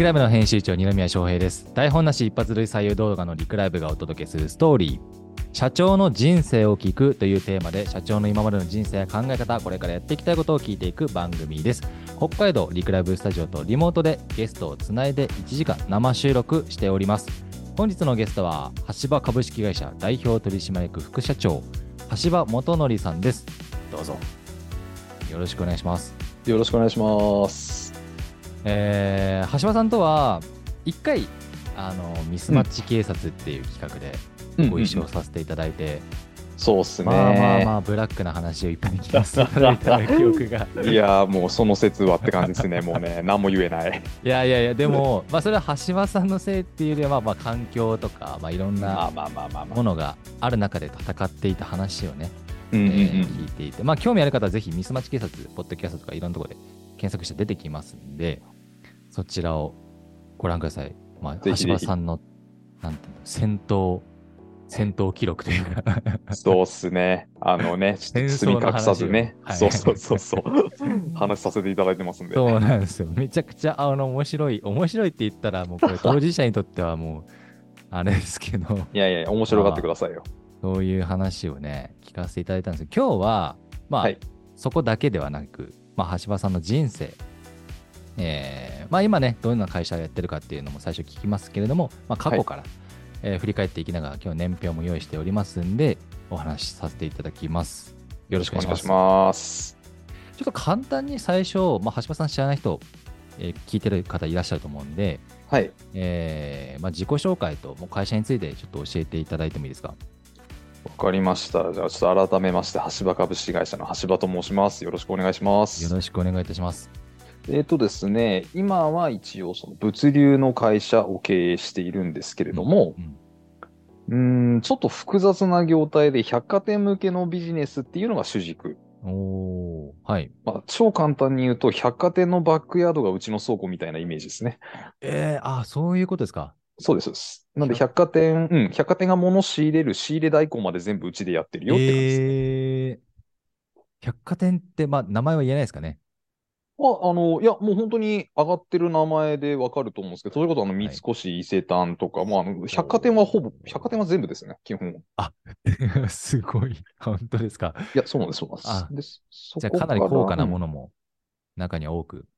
クライブの編集長、二宮翔平です。台本なし一発類採用動画のリクライブがお届けするストーリー。社長の人生を聞くというテーマで、社長の今までの人生や考え方、これからやっていきたいことを聞いていく番組です。北海道リクライブスタジオとリモートでゲストをつないで1時間生収録しております。本日のゲストは、橋場株式会社代表取締役副社長、橋場元則さんです。どうぞ。よろしくお願いします。よろしくお願いします。えー橋場さんとは一回あのミスマッチ警察っていう企画でご一緒させていただいて、そうっすね。まあまあまあブラックな話をいっぱい聞かせていただいた記憶が いやーもうその説はって感じですね。もうね、何も言えない。いやいやいやでもまあそれは橋場さんのせいっていうよりはまあまあ環境とか、まあ、いろんなまあまあまあまあまあ。ものがある中で戦っていた話をね、聞いていてまあ興味ある方はぜひミスマッチ警察ポッドキャストとかいろんなところで検索して出てきますんでそちらをご覧ください。まあ、ぜひぜひ橋場さんのなんていうの戦闘戦闘記録というかそうっすね。あのね、戦争の話を包み隠さずね。はいそうそうそうそう。話させていただいてますんで。そうなんですよ。めちゃくちゃあの面白い面白いって言ったらもうこれ当事者にとってはもうあれですけどいやいや、面白がってくださいよ。そういう話をね聞かせていただいたんですけど今日はまあ、はいそこだけではなく、まあ、橋場さんの人生えーまあ、今ね、どんな会社をやってるかっていうのも最初聞きますけれども、まあ、過去から、えー振り返っていきながら、今日年表も用意しておりますんで、お話しさせていただきます。よろしくお願いしお願ます。いします。ちょっと簡単に最初、まあ、橋場さん知らない人、えー聞いてる方いらっしゃると思うんで、はい。えーまあ、自己紹介ともう会社についてちょっと教えていただいてもいいですか？わかりました。じゃあちょっと改めまして、橋場株式会社の橋場と申します。よろしくお願いします。よろしくお願いいたします。えっ、とですね、今は一応その物流の会社を経営しているんですけれども、うんうーん、ちょっと複雑な業態で百貨店向けのビジネスっていうのが主軸。おーはい。まあ、超簡単に言うと、百貨店のバックヤードがうちの倉庫みたいなイメージですね。えー、あ、そういうことですか。そうです。なんで百貨店、うん、百貨店が物仕入れる仕入れ代行まで全部うちでやってるよって感じですね。えー、百貨店って、まあ、名前は言えないですかね？あ、あの、いや、もう本当に上がってる名前でわかると思うんですけど、それこそあの、三越伊勢丹とか、まあ、あの、百貨店はほぼ、百貨店は全部ですね、基本は。すごい。本当ですか？いや、そうなんです、そうなんあです。でそじゃかなり高価なもの。のも中には多く。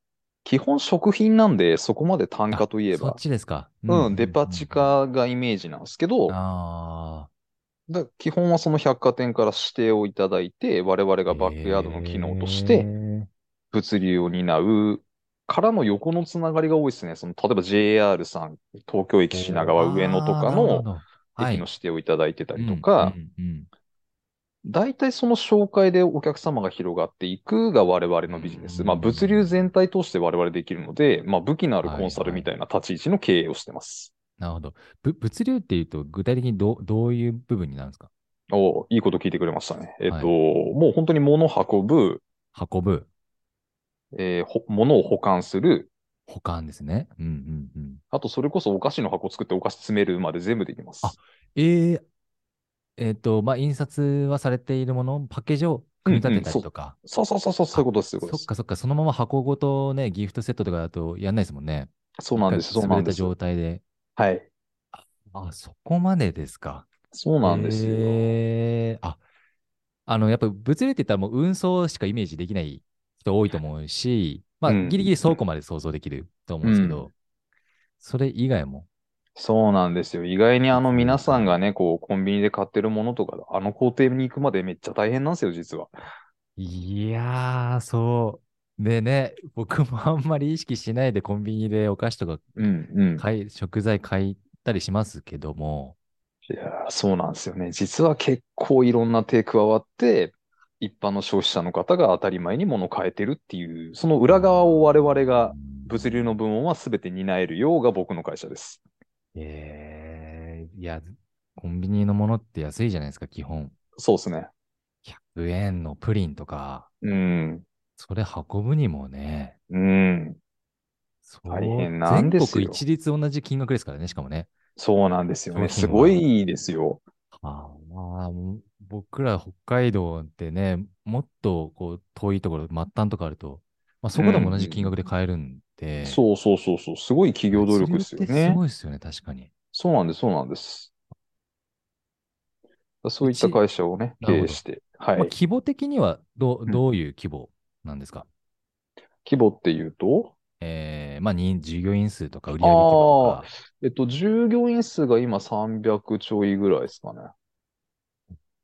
基本食品なんで、そこまで単価といえそっば、ちですか。うん、デパ地。下がイメージなんですけど、あだ基本はその百貨店から指定をいただいて、我々あ。がバックヤードの機能としへて、ー。物流を担うからの横のつながりが多いですね。その、例えば JR さん、東京駅品川上野とかの駅の指定をいただいてたりとか、うんうんうん大体その紹介でお客様が広がっていくが我々のビジネス。うんまあ物流全体通して我々できるので、まあ武器のあるコンサルみたいな立ち位置の経営をしてます。なるほど。ぶ物流っていうと、具体的にどうどういう部分になるんですか？おいいこと聞いてくれましたね。えっと、はいもう本当に物を運ぶ、運ぶ、えーほ物を保管する、保管ですね。うんうんうん。あとそれこそお菓子の箱作ってお菓子詰めるまで全部できます。あえー、えっ、と、まあ、印刷はされているもの、パッケージを組み立てたりとか。そうそうそうそう、そういうことです、そういうことです。そっかそっか、そのまま箱ごとね、ギフトセットとかだとやんないですもんね。そうなんです、そうなんです。状態で。はい。あ、そこまでですか。そうなんですよ。へーあ、あの、やっぱ物流って言ったらもう運送しかイメージできない人多いと思うし、まあ、うんギリギリ倉庫まで想像できると思うんですけど、うんそれ以外も。そうなんですよ。意外にあの皆さんがね、こう、コンビニで買ってるものとか、あの工程に行くまでめっちゃ大変なんですよ、実は。いやー、そう。でね、僕もあんまり意識しないでコンビニでお菓子とかうん、うん。買い、食材買ったりしますけども、いやー、そうなんですよね。実は結構いろんな手加わって、一般の消費者の方が当たり前に物を買えてるっていう、その裏側を我々が物流の部門は全て担えるようが僕の会社です。えー、いや、コンビニのものって安いじゃないですか、基本。そうですね。100円のプリンとか、うん。それ運ぶにもね、うん。そう大変なんですよ全国一律同じ金額ですからね、しかもね。そうなんですよね。すごいですよ。あーまあ、僕ら北海道ってね、もっとこう遠いところ、末端とかあると、まあ、そこでも同じ金額で買えるんで、そうそうそうそう。すごい企業努力ですよ物流ってすね。ごいですよね、確かに。そうなんです、そうなんです。そういった会社をね、経営して。はい。まあ、規模的にはどううんどういう規模なんですか、規模っていうと、えー、まあ、人従業員数とか売上規模とか。えっと、従業員数が今300ちょいぐらいですかね。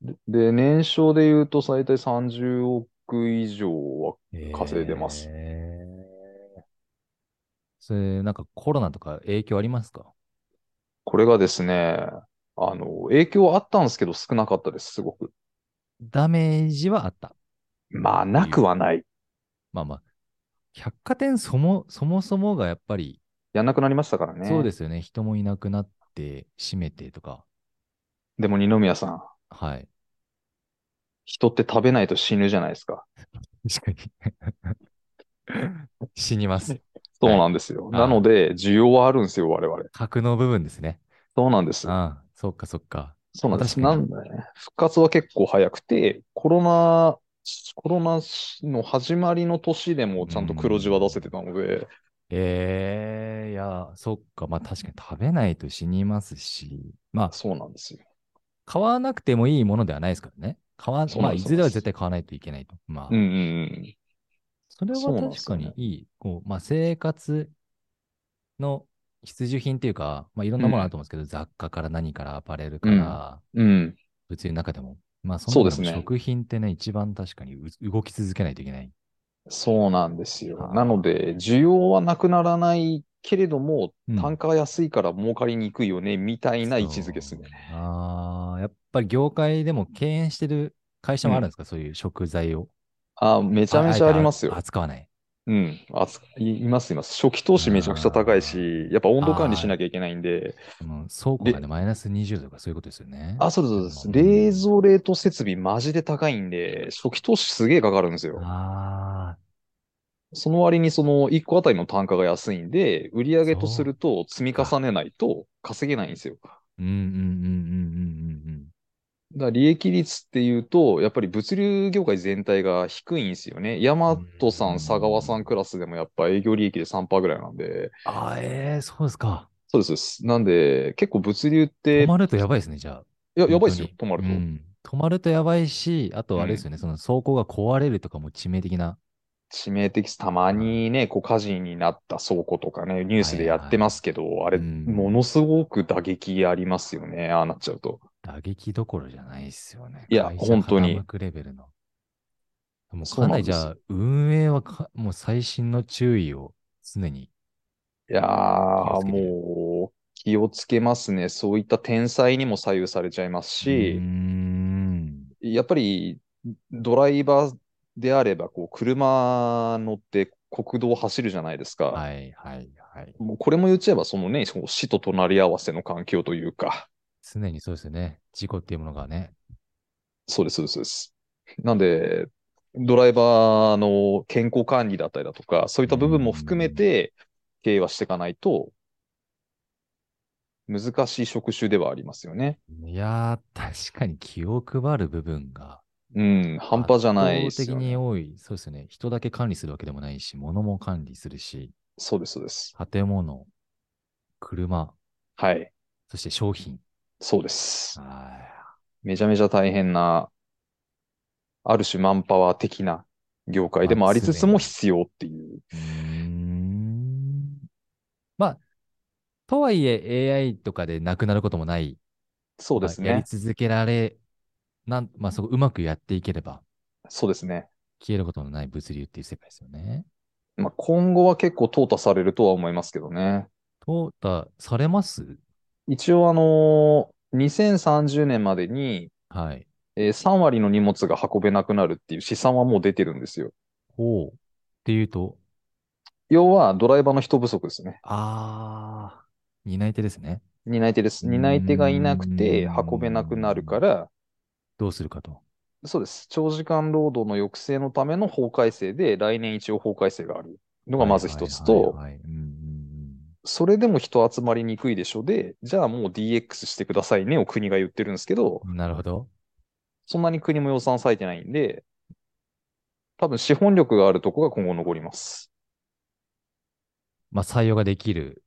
で、で年商で言うと最大30億以上は稼いでますえーそれ、なんかコロナとか影響ありますか？これがですね、あの、影響あったんですけど少なかったです、すごく。ダメージはあった。まあ、なくはない。まあまあ、百貨店そもそもそもがやっぱり、やんなくなりましたからね。そうですよね。人もいなくなって、閉めてとか。でも二宮さん、はい。人って食べないと死ぬじゃないですか。確かに。死にます。そうなんですよ。はいなので、需要はあるんですよ、我々。核の部分ですね。そうなんです。ああ、そっかそっか。そうなんです。なんでね、復活は結構早くて、コロナ、コロナの始まりの年でもちゃんと黒字は出せてたので、ええいや、そっか。まあ確かに食べないと死にますし、まあそうなんですよ。買わなくてもいいものではないですからね。買わ、まあいずれは絶対買わないといけないと。まあ、うんうんうん。それは確かにいい。こう、まあ生活の必需品っていうか、まあいろんなものあると思うんですけど、雑貨から何からアパレルから、うん。物流の中でも。まあその食品ってね、一番確かにう動き続けないといけない。そうなんですよは。あなので、需要はなくならないけれども、うん単価が安いから儲かりにくいよね、みたいな位置づけですね。ああ、やっぱり業界でも敬遠してる会社もあるんですか、そういう食材を。あ、めちゃめちゃありますよ。扱わない。うん。あついいます、います。初期投資めちゃくちゃ高いし、やっぱ温度管理しなきゃいけないんで、倉庫がね、マイナス20度とかそういうことですよね。あ、そうです、そううんです。冷蔵冷凍設備マジで高いんで、初期投資すげえかかるんですよ。あその割にその1個あたりの単価が安いんで、売上とすると積み重ねないと稼げないんですよ。だかあ、うんうんうんうんうんら利益率っていうと、やっぱり物流業界全体が低いんですよね。ヤマトさうんん、佐川さんクラスでもやっぱ営業利益で3%ぐらいなんで、うんうん。ああ、ええそうですか。そうですです。なんで、結構物流って、止まるとやばいですね、じゃあ。いや、やばいですよ、止本まると。うん止まるとやばいし、あとあれですよね、その倉庫が壊れるとかも致命的な。致命的。たまにね、こう火事になった倉庫とかね、ニュースでやってますけど、あれ、うんものすごく打撃ありますよね、ああなっちゃうと。打撃どころじゃないですよね。いや本当にレベルの。もうかなんりじゃあ、運営はかもう細心の注意を常に。いやー、もう、気をつけますね。そういった天才にも左右されちゃいますし、ん。やっぱり、ドライバーであれば、こう、車乗って国道を走るじゃないですか。はいはいはい。もうこれも言っちゃえば、そのね、その死と隣り合わせの環境というか、常にそうですよね。事故っていうものがね。そうです、そうです、そうです。なんで、ドライバーの健康管理だったりだとか、そういった部分も含めて経営はしていかないと、難しい職種ではありますよね。いやー、確かに気を配る部分がうん、半端じゃないです圧倒的によね。多い。そうですよね。人だけ管理するわけでもないし、物も管理するし、そうです、そうです。建物、車、はい。そして商品。そうです。はめちゃめちゃ大変な、ある種マンパワー的な業界でもありつつも必要っていう。まあ、とはいえ AI とかでなくなることもない。そうですね。まあやり続けられ、なん、まあそこうまくやっていければそうですね。消えることのない物流っていう世界ですよね。まあ、今後は結構淘汰されるとは思いますけどね。淘汰されます？一応あの2030年までに、はい。えー3割の荷物が運べなくなるっていう試算はもう出てるんですよ。ほう。っていうと、要はドライバーの人不足ですね。あー、担い手ですね。担い手です。担い手がいなくて運べなくなるから、どうするかと。そうです。長時間労働の抑制のための法改正で、来年一応法改正があるのがまず一つと、それでも人集まりにくいでしょで、じゃあもう DX してくださいねを国が言ってるんですけど、なるほど。そんなに国も予算割いてないんで、多分資本力があるとこが今後残ります。まあ、採用ができる、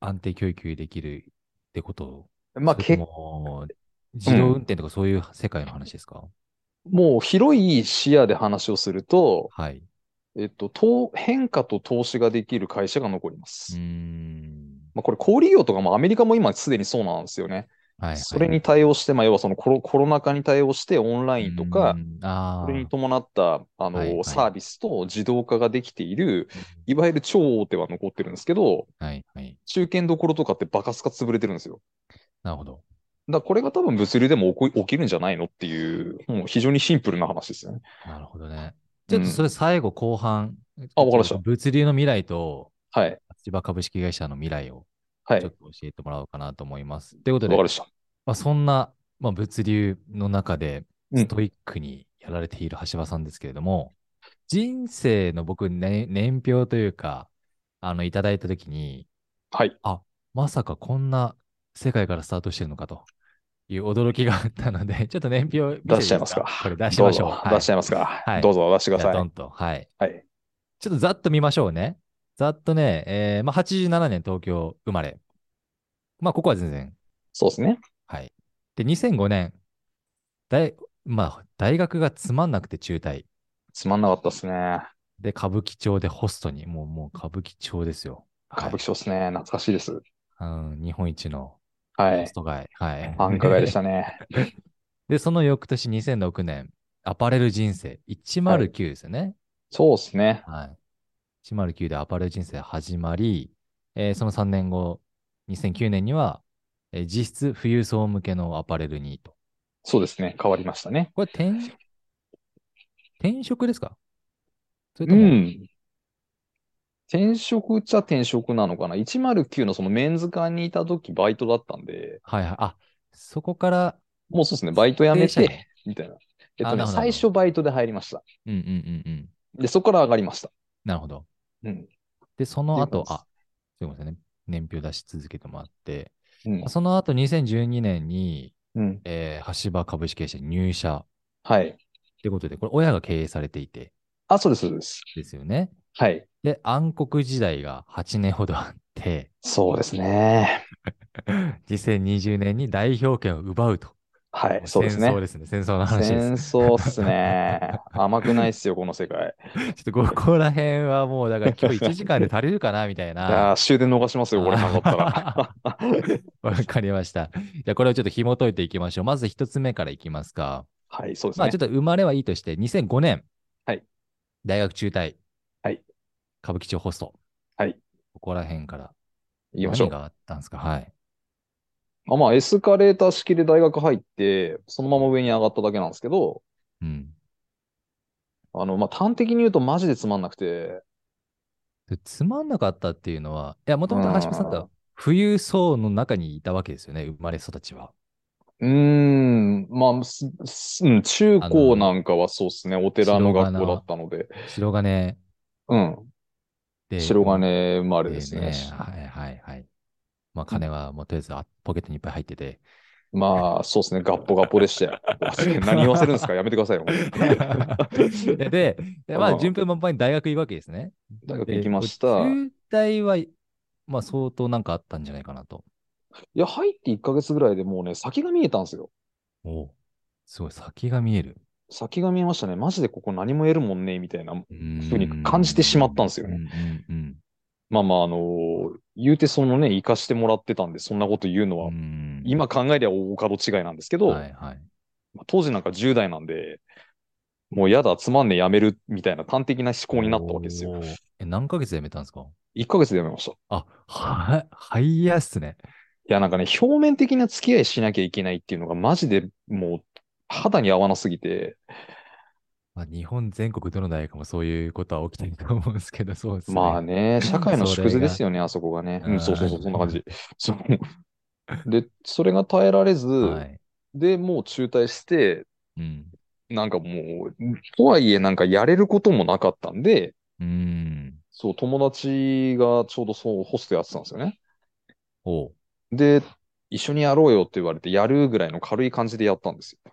安定教育できるってこと？まあ、それけとも自動運転とかそういう世界の話ですか、もう広い視野で話をすると、はい。えっと、投変化と投資ができる会社が残りまうす。まあ、これ、小売業とかもアメリカも今すでにそうなんですよね。はい、はい。それに対応して、まあ、要はそのコロコロナ禍に対応してオンラインとかそれにあ。伴ったあの、はいはいサービスと自動化ができている、いわゆる超大手は残ってるんですけど、はい、はい。中堅どころとかってバカスカ潰れてるんですよ。なるほど。だこれが多分物流でも起きるんじゃないのっていう、もう非常にシンプルな話ですよね。なるほどね。ちょっとそれ最後後半、あわかりました物流の未来とはい。千葉株式会社の未来をはい。わちょっと教えてもらおうかなと思います。ということでかり、ました。まあ、そんな、まあ、物流の中でうんストイックにやられている橋場さんですけれども、人生の僕、ね、年表というか、あの、いただいたときに、はい。まさかこんな世界からスタートしてるのかという驚きがあったので、ちょっと年表出しちゃいますか。これ出しましょう。出しちゃいますか。はいどうぞ出してください。と。はい。はい。ちょっとざっと見ましょうね。ざっとね、えーまあ、87年東京生まれ。まあ、ここは全然。そうですね。はい。で、2005年、大、まあ、大学がつまんなくて中退。つまんなかったですね。で、歌舞伎町でホストに、もう、もう歌舞伎町ですよ。歌舞伎町ですね。懐かしいです。はいうん、日本一のはいホス。ト街。はい。繁華街でしたね。で、その翌年2006年、アパレル人生109ですよね。そうですね。はい。109でアパレル人生始まり、えーその3年後、2009年には、えー実質富裕層向けのアパレルにと。そうですね。変わりましたね。これ転、転職ですか？それうとも、ん。転職っちゃ転職なのかな？109のそのメンズ館にいた時バイトだったんで、はいはい。あ、そこから、もうそうですね。バイト辞めて、みたいな。えっとね、最初バイトで入りました。うんうんうんうん。で、そこから上がりました。なるほど。うん。で、その後、あ、すいませんね。年表出し続けてもらって、うん。その後2012年に、うん。えー、橋場株式会社に入社はい。ってことで、これ親が経営されていて、あ、そうです、そうです。ですよね。はい。で、暗黒時代が8年ほどあって、そうですね。2020年に代表権を奪うと。はい。そうですね。戦争ですね。戦争の話戦です。争っすね。甘くないっすよ、この世界。ちょっとここら辺はもう、だから今日1時間で足りるかなみたいいや。終電逃しますよ、これ考えたら。わかりました。じゃあこれをちょっと紐解いていきましょう。まず一つ目からいきますか。はい、そうですねまあちょっ。と生まれはいいとして、2005年。はい。大学中退。はい。歌舞伎町ホスト。はい。ここら辺から。言いましょう何。があったんですか？はい。あまあ、エスカレーター式で大学入って、そのまま上に上がっただけなんですけど、うん。あの、まあ、端的に言うとマジでつまんなくて、でつまんなかったっていうのは、いや、もともと橋本さんうんが富裕層の中にいたわけですよね、生まれ育ちは。うーん、まあ、中高なんかはそうですね、お寺の学校だったので、白金うん、で。白金生まれでですね。はいはいはい。まあ、金はもうとりあえずあポケットにいっぱい入ってて。まあ、そうですね、ガッポガッポでしたよ。何言わせるんですか？やめてくださいよ。で、ででまあ、うん順風満帆に大学行くわけですね。大学で行きました。中退は、まあ、相当なんかあったんじゃないかなと。いや、入って1ヶ月ぐらいでもうね、先が見えたんですよ。おうすごい、先が見える。先が見えましたね。マジでここ何も得るもんね、みたいな。ふふうに感じてしまったんですよねうんうんうんまあまあ、あのー言うてそのね、生かしてもらってたんで、そんなこと言うのは、うん今考えりゃ大門違いなんですけど、はいはい。まあ当時なんか10代なんで、もうやだ、つまんねえ、やめる、みたいな端的な思考になったわけですよ。え、何ヶ月で辞めたんですか？1ヶ月でやめました。いあ、は、はいやっすね。や、なんかね、表面的な付き合いしなきゃいけないっていうのが、マジでもう、肌に合わなすぎて、まあ、日本全国どの大学もそういうことは起きてると思うんですけど、そうですね。まあね、社会の縮図ですよね、あそこがね。ううんん、そうそうそう、そんな感じ。そう。で、それが耐えられず、はい。で、もう中退して、うん。なんかもう、とはいえなんかやれることもなかったんで、うん。そう、友達がちょうどそう、ホストやってたんですよね。おうで、一緒にやろうよって言われて、やるぐらいの軽い感じでやったんですよ。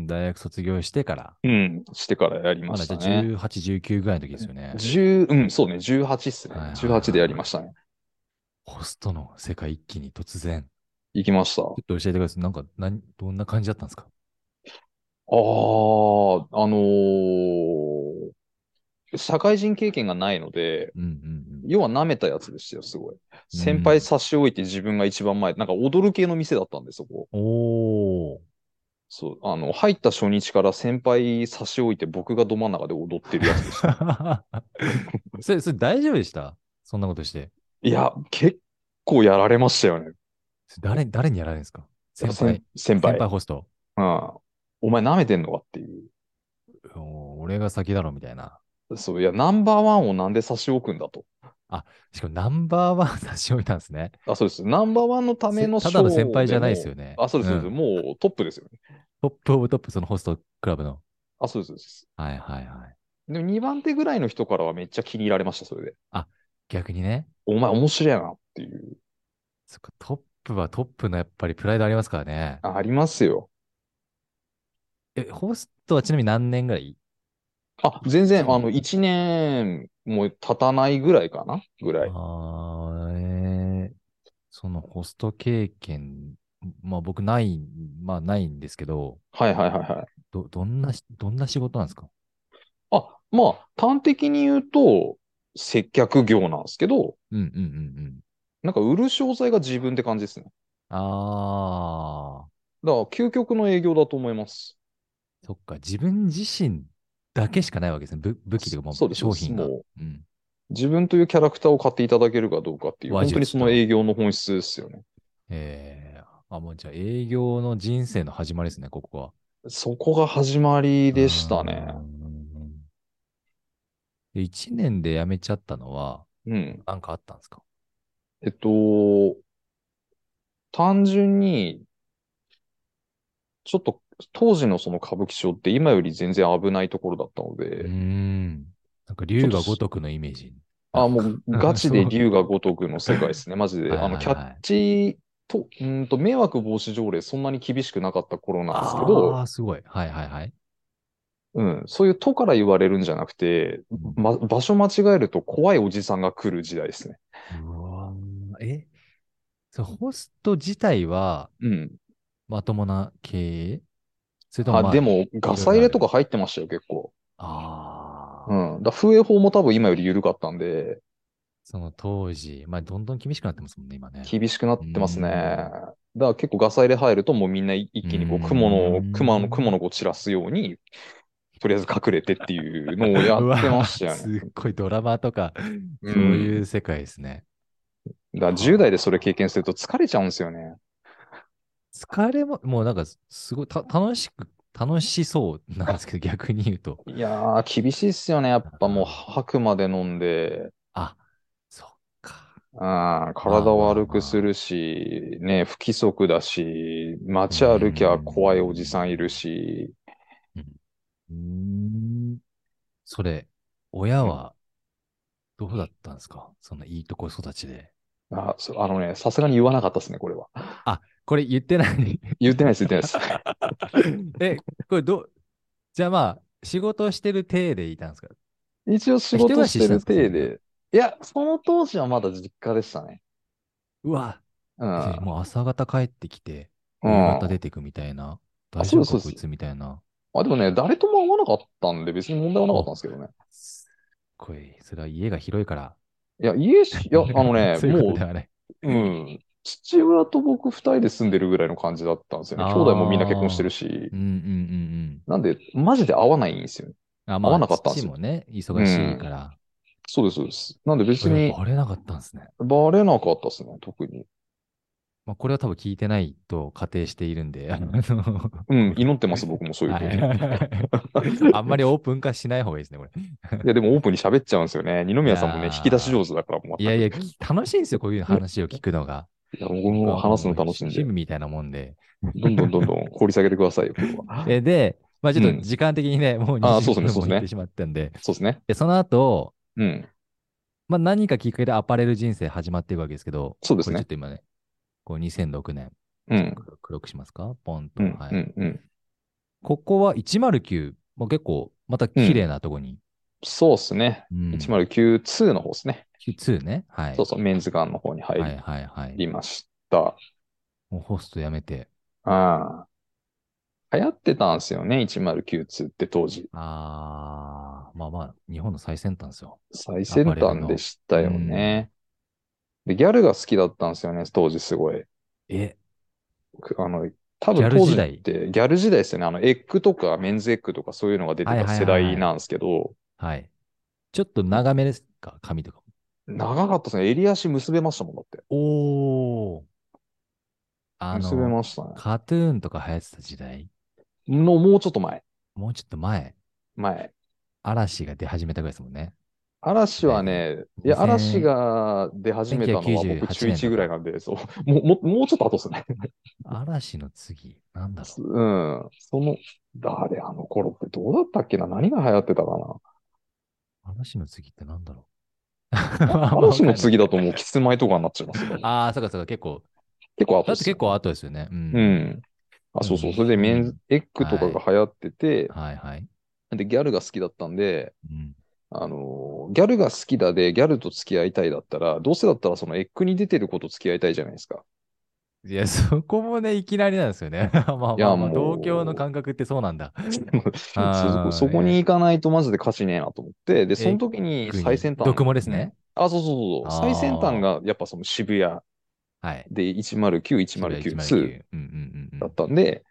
大学卒業してから、うん、してからやりましたね。18、19ぐらいの時ですよね。10、うん、そうね、18っすね。はいはいはい18でやりましたね。ホストの世界一気に突然。行きました。ちょっと教えてください。なんか、何、どんな感じだったんですか？ああ、あのー社会人経験がないので、うんうんうん。要は舐めたやつでしたよ、すごい。先輩差し置いて自分が一番前、なんか踊る系の店だったんで、そこ。おー。そう、あの、入った初日から先輩差し置いて僕がど真ん中で踊ってるやつでした。それ、それ大丈夫でした？そんなことして。いや、結構やられましたよね。誰、誰にやられるんですか？先輩。先輩。先輩ホスト。うん。お前舐めてんのかっていう。お俺が先だろみたいな。そう、いや、ナンバーワンをなんで差し置くんだと。しかもナンバーワン差し置いたんですね。あ、そうです。ナンバーワンのためのせただの賞先輩じゃないですもよね。あ、そうです、そうです。んもうトップですよね。 top of top、そのホストクラブの。あ、そうです、そうです。はいはいはい。でも2番手ぐらいの人からはめっちゃ気に入られました、それで。逆にね。お前面白いなっていう。そっか、トップはトップのやっぱりプライドありますからね。あありますよ。え、ホストはちなみに何年ぐらい？あ、全然、あの、1年も経たないぐらいかな？ぐらい。あーえーそのホスト経験、まあ僕ない、まあないんですけど、はいはいはいはい。ど、どんなし、どんな仕事なんですか？あ、まあ、端的に言うと、接客業なんですけど、うんうんうんうん。なんか売る商材が自分って感じですね。ああ、だから、究極の営業だと思います。そっか、自分自身だけしかないわけですね。武武器というかも商品が。もうん。自分というキャラクターを買っていただけるかどうかっていう、本当にその営業の本質ですよね。ええあ、もうじゃあ営業の人生の始まりですね、ここは。そこが始まりでしたね。うん。で、1年で辞めちゃったのは、うん。なんかあったんですか？えっと、単純に、ちょっと当時のその歌舞伎町って今より全然危ないところだったので、ん。なんか竜が如くのイメージ。あ、もうガチで竜が如くの世界ですね、マジで。あの、キャッチと、うーんと、迷惑防止条例そんなに厳しくなかった頃なんですけあどあ、、すごい。はいはいはい。うん、そういう都から言われるんじゃなくて、ま、場所間違えると怖いおじさんが来る時代ですね。うわーえ？そうホスト自体はうん。まともな経営？それとも、まあ、あ、でも、ガサ入れとか入ってましたよ、結構。ああ、うん。だ風営法も多分今より緩かったんで、その当時、まあ、どんどん厳しくなってますもんね、今ね。厳しくなってますね。うんだから結構ガサ入れ入るともうみんな一気にこううん雲の、熊の、雲の子散らすように、とりあえず隠れてっていうのをやってましたよね。すっごいドラマとか、うんそういう世界ですね。だから10代でそれ経験すると疲れちゃうんですよね。疲れも、もうなんかすごいた楽しく、楽しそうなんですけど、逆に言うと。いやー、厳しいっすよね。やっぱもう吐くまで飲んで、あ、そっか。あー体悪くするし、ね、不規則だし、街歩きゃ怖いおじさんいるし、うーん。それ、親はどうだったん。ですかそん。ないいとこ育ちで。あ、そあのね、さすがに言わなかったですね、これは。これ言ってない？言ってないです、言ってないです。え、これどう、じゃあまあ、仕事してる体でいたんですか？一応仕事してる体で。いや、その当時はまだ実家でしたね。うわ、うん。もう朝方帰ってきて、夕うん方出てくみたいな。あ大丈夫こいつみたいな。あ、でもね、誰とも会わなかったんで別に問題はなかったんですけどね。すっごい、それは家が広いから。いや、家し、いや、あのね、そういうこも。う、うん。父親と僕二人で住んでるぐらいの感じだったんですよね。兄弟もみんな結婚してるしうん。うんうんうん。なんで、マジで会わないんですよね。あ、まあ、合わなかったんですよ父もね、忙しいから。そうです、そうです。なんで別にバレなかったんですね。バレなかったですね、特に。まあ、これは多分聞いてないと仮定しているんで、あのうん、祈ってます、僕もそういうふうに。あんまりオープン化しない方がいいですね、これ。や、でもオープンに喋っちゃうんですよね。二宮さんもね、引き出し上手だから、もう。いやいや、楽しいんですよ、こういう話を聞くのが。いや、僕も話すの楽しいんで、趣味みたいなもんで。どんどんどんどん掘り下げてくださいよ。えで、まあちょっうんと時間的にね、もうあー20そうですねそうですね分もいってしまったんで、そうですね。でその後、うん。まあ何かきっかけでアパレル人生始まっていくわけですけど、そうですねちょっと今ね、こう2006年、うん。黒くしますか？ポンと。うん。はい。うん。うん。ここは109、まあ、結構、また綺麗なとこに。そうっすね。うん。109-2の方ですね。2ね？はい。そうそう、メンズガンの方に入はいはいはい。りました。もうホストやめて。ああ。流行ってたんですよね、109-2って当時。あー、まあまあ、日本の最先端ですよ。最先端でしたよね。で、ギャルが好きだったんですよね、当時すごい。え、くあの、多分当時ってギャル時代ですよね。あの、エッグとかメンズエッグとかそういうのが出てはいはいはいた世代なんですけど、はい。ちょっと長めですか？髪とか。長かったですね。襟足結べましたもん、だって。おー。あ結べの、ましたね。カトゥーンとか流行ってた時代？の、もうちょっと前。もうちょっと前、前。嵐が出始めたぐらいですもんね。嵐はね、いや、2000嵐が出始めたのは1998僕中1ぐらいなんで、そう。もう、もうもうちょっと後ですね。嵐の次、なんだろう。うん。その、誰？あの頃ってどうだったっけな？何が流行ってたかな？嵐の次ってなんだろう？嵐の次だともうキスマイとかになっちゃいますよ。ああ、そうかそうか、結構。結構後ですよだって結構後ですよね。うん。うん。あ、そうそう。それでメンズ、エッグとかが流行ってて、はいはい。で、ギャルが好きだったんで、うん。あのーギャルが好きだで、ギャルと付き合いたいだったら、どうせだったらそのエッグに出てる子と付き合いたいじゃないですか。いや、そこもね、いきなりなんですよね。まあまあいやまあ、同郷の感覚ってそうなんだ。そそこに行かないとマジで価値ねえなと思って、で、その時に最先端。毒もですね。あ、そうそうそう最先端がやっぱその渋谷はい。で109、109、2うんうんうんうんだったんで、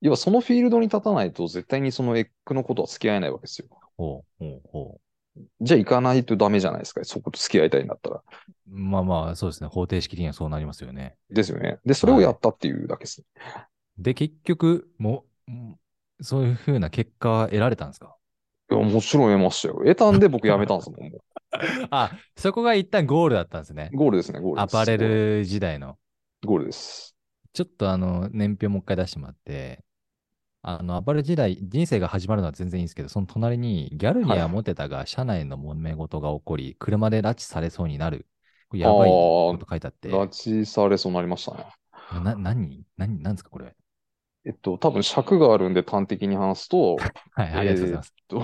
要はそのフィールドに立たないと絶対にそのエッグのことは付き合えないわけですよ。ほうほうほじゃあ行かないとダメじゃないですか。そこと付き合いたいんだったら。う。まあまあ、そうですね。方程式的にはそうなりますよね。ですよね。で、それをやったっていうだけですね。で、結局、もう、うんそういうふうな結果は得られたんですか？いや、もちろん得ましたよ。得たんで僕辞めたんですもん。もう あ、そこが一旦ゴールだったんですね。ゴールですね、ゴールです。アパレル時代の。ゴールです。ちょっとあの、年表もう一回出してもらって、あの、アパレル時代、人生が始まるのは全然いいんですけど、その隣に、ギャルにはモテたが、社内の揉め事が起こり、車で拉致されそうになる。これやばいこと書いてあって、拉致されそうになりましたね。な、何？何？何ですか、これ？えっと、多分尺があるんで端的に話すと、はい、ありがとうございます。と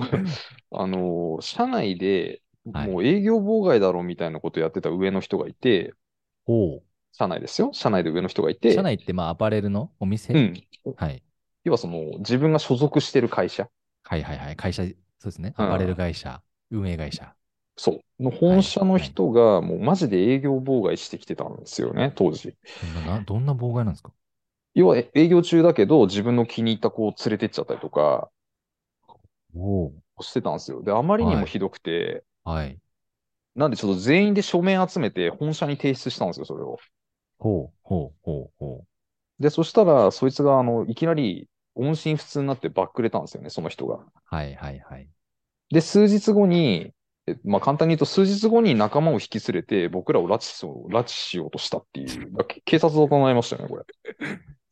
あの、社内ではいもう営業妨害だろうみたいなことやってた上の人がいて、お社内ですよ。社内で上の人がいうて、社内って、まあ、アパレルのお店、うん。はい。要はその、自分が所属してる会社、はいはいはい。会社、そうですね。うんアパレル会社、運営会社。そう、の本社の人がもうマジで営業妨害してきてたんですよね、当時。どんな妨害なんですか？要はえ営業中だけど、自分の気に入った子を連れてっちゃったりとかおおしてたんですよ。で、あまりにはいもひどくて、はい。なんでちょっと全員で書面集めて本社に提出したんですよ、それを。ほうほうほうほで、そしたら、そいつが、あの、いきなり音信不通になってバックれたんですよね、その人が。う。はいはいはい。で、数日後に、えまあ、簡単に言うと、数日後に仲間を引き連れて、僕らを拉致しよう拉致しようとしたっていう、警察沙汰になりましたよね、これ。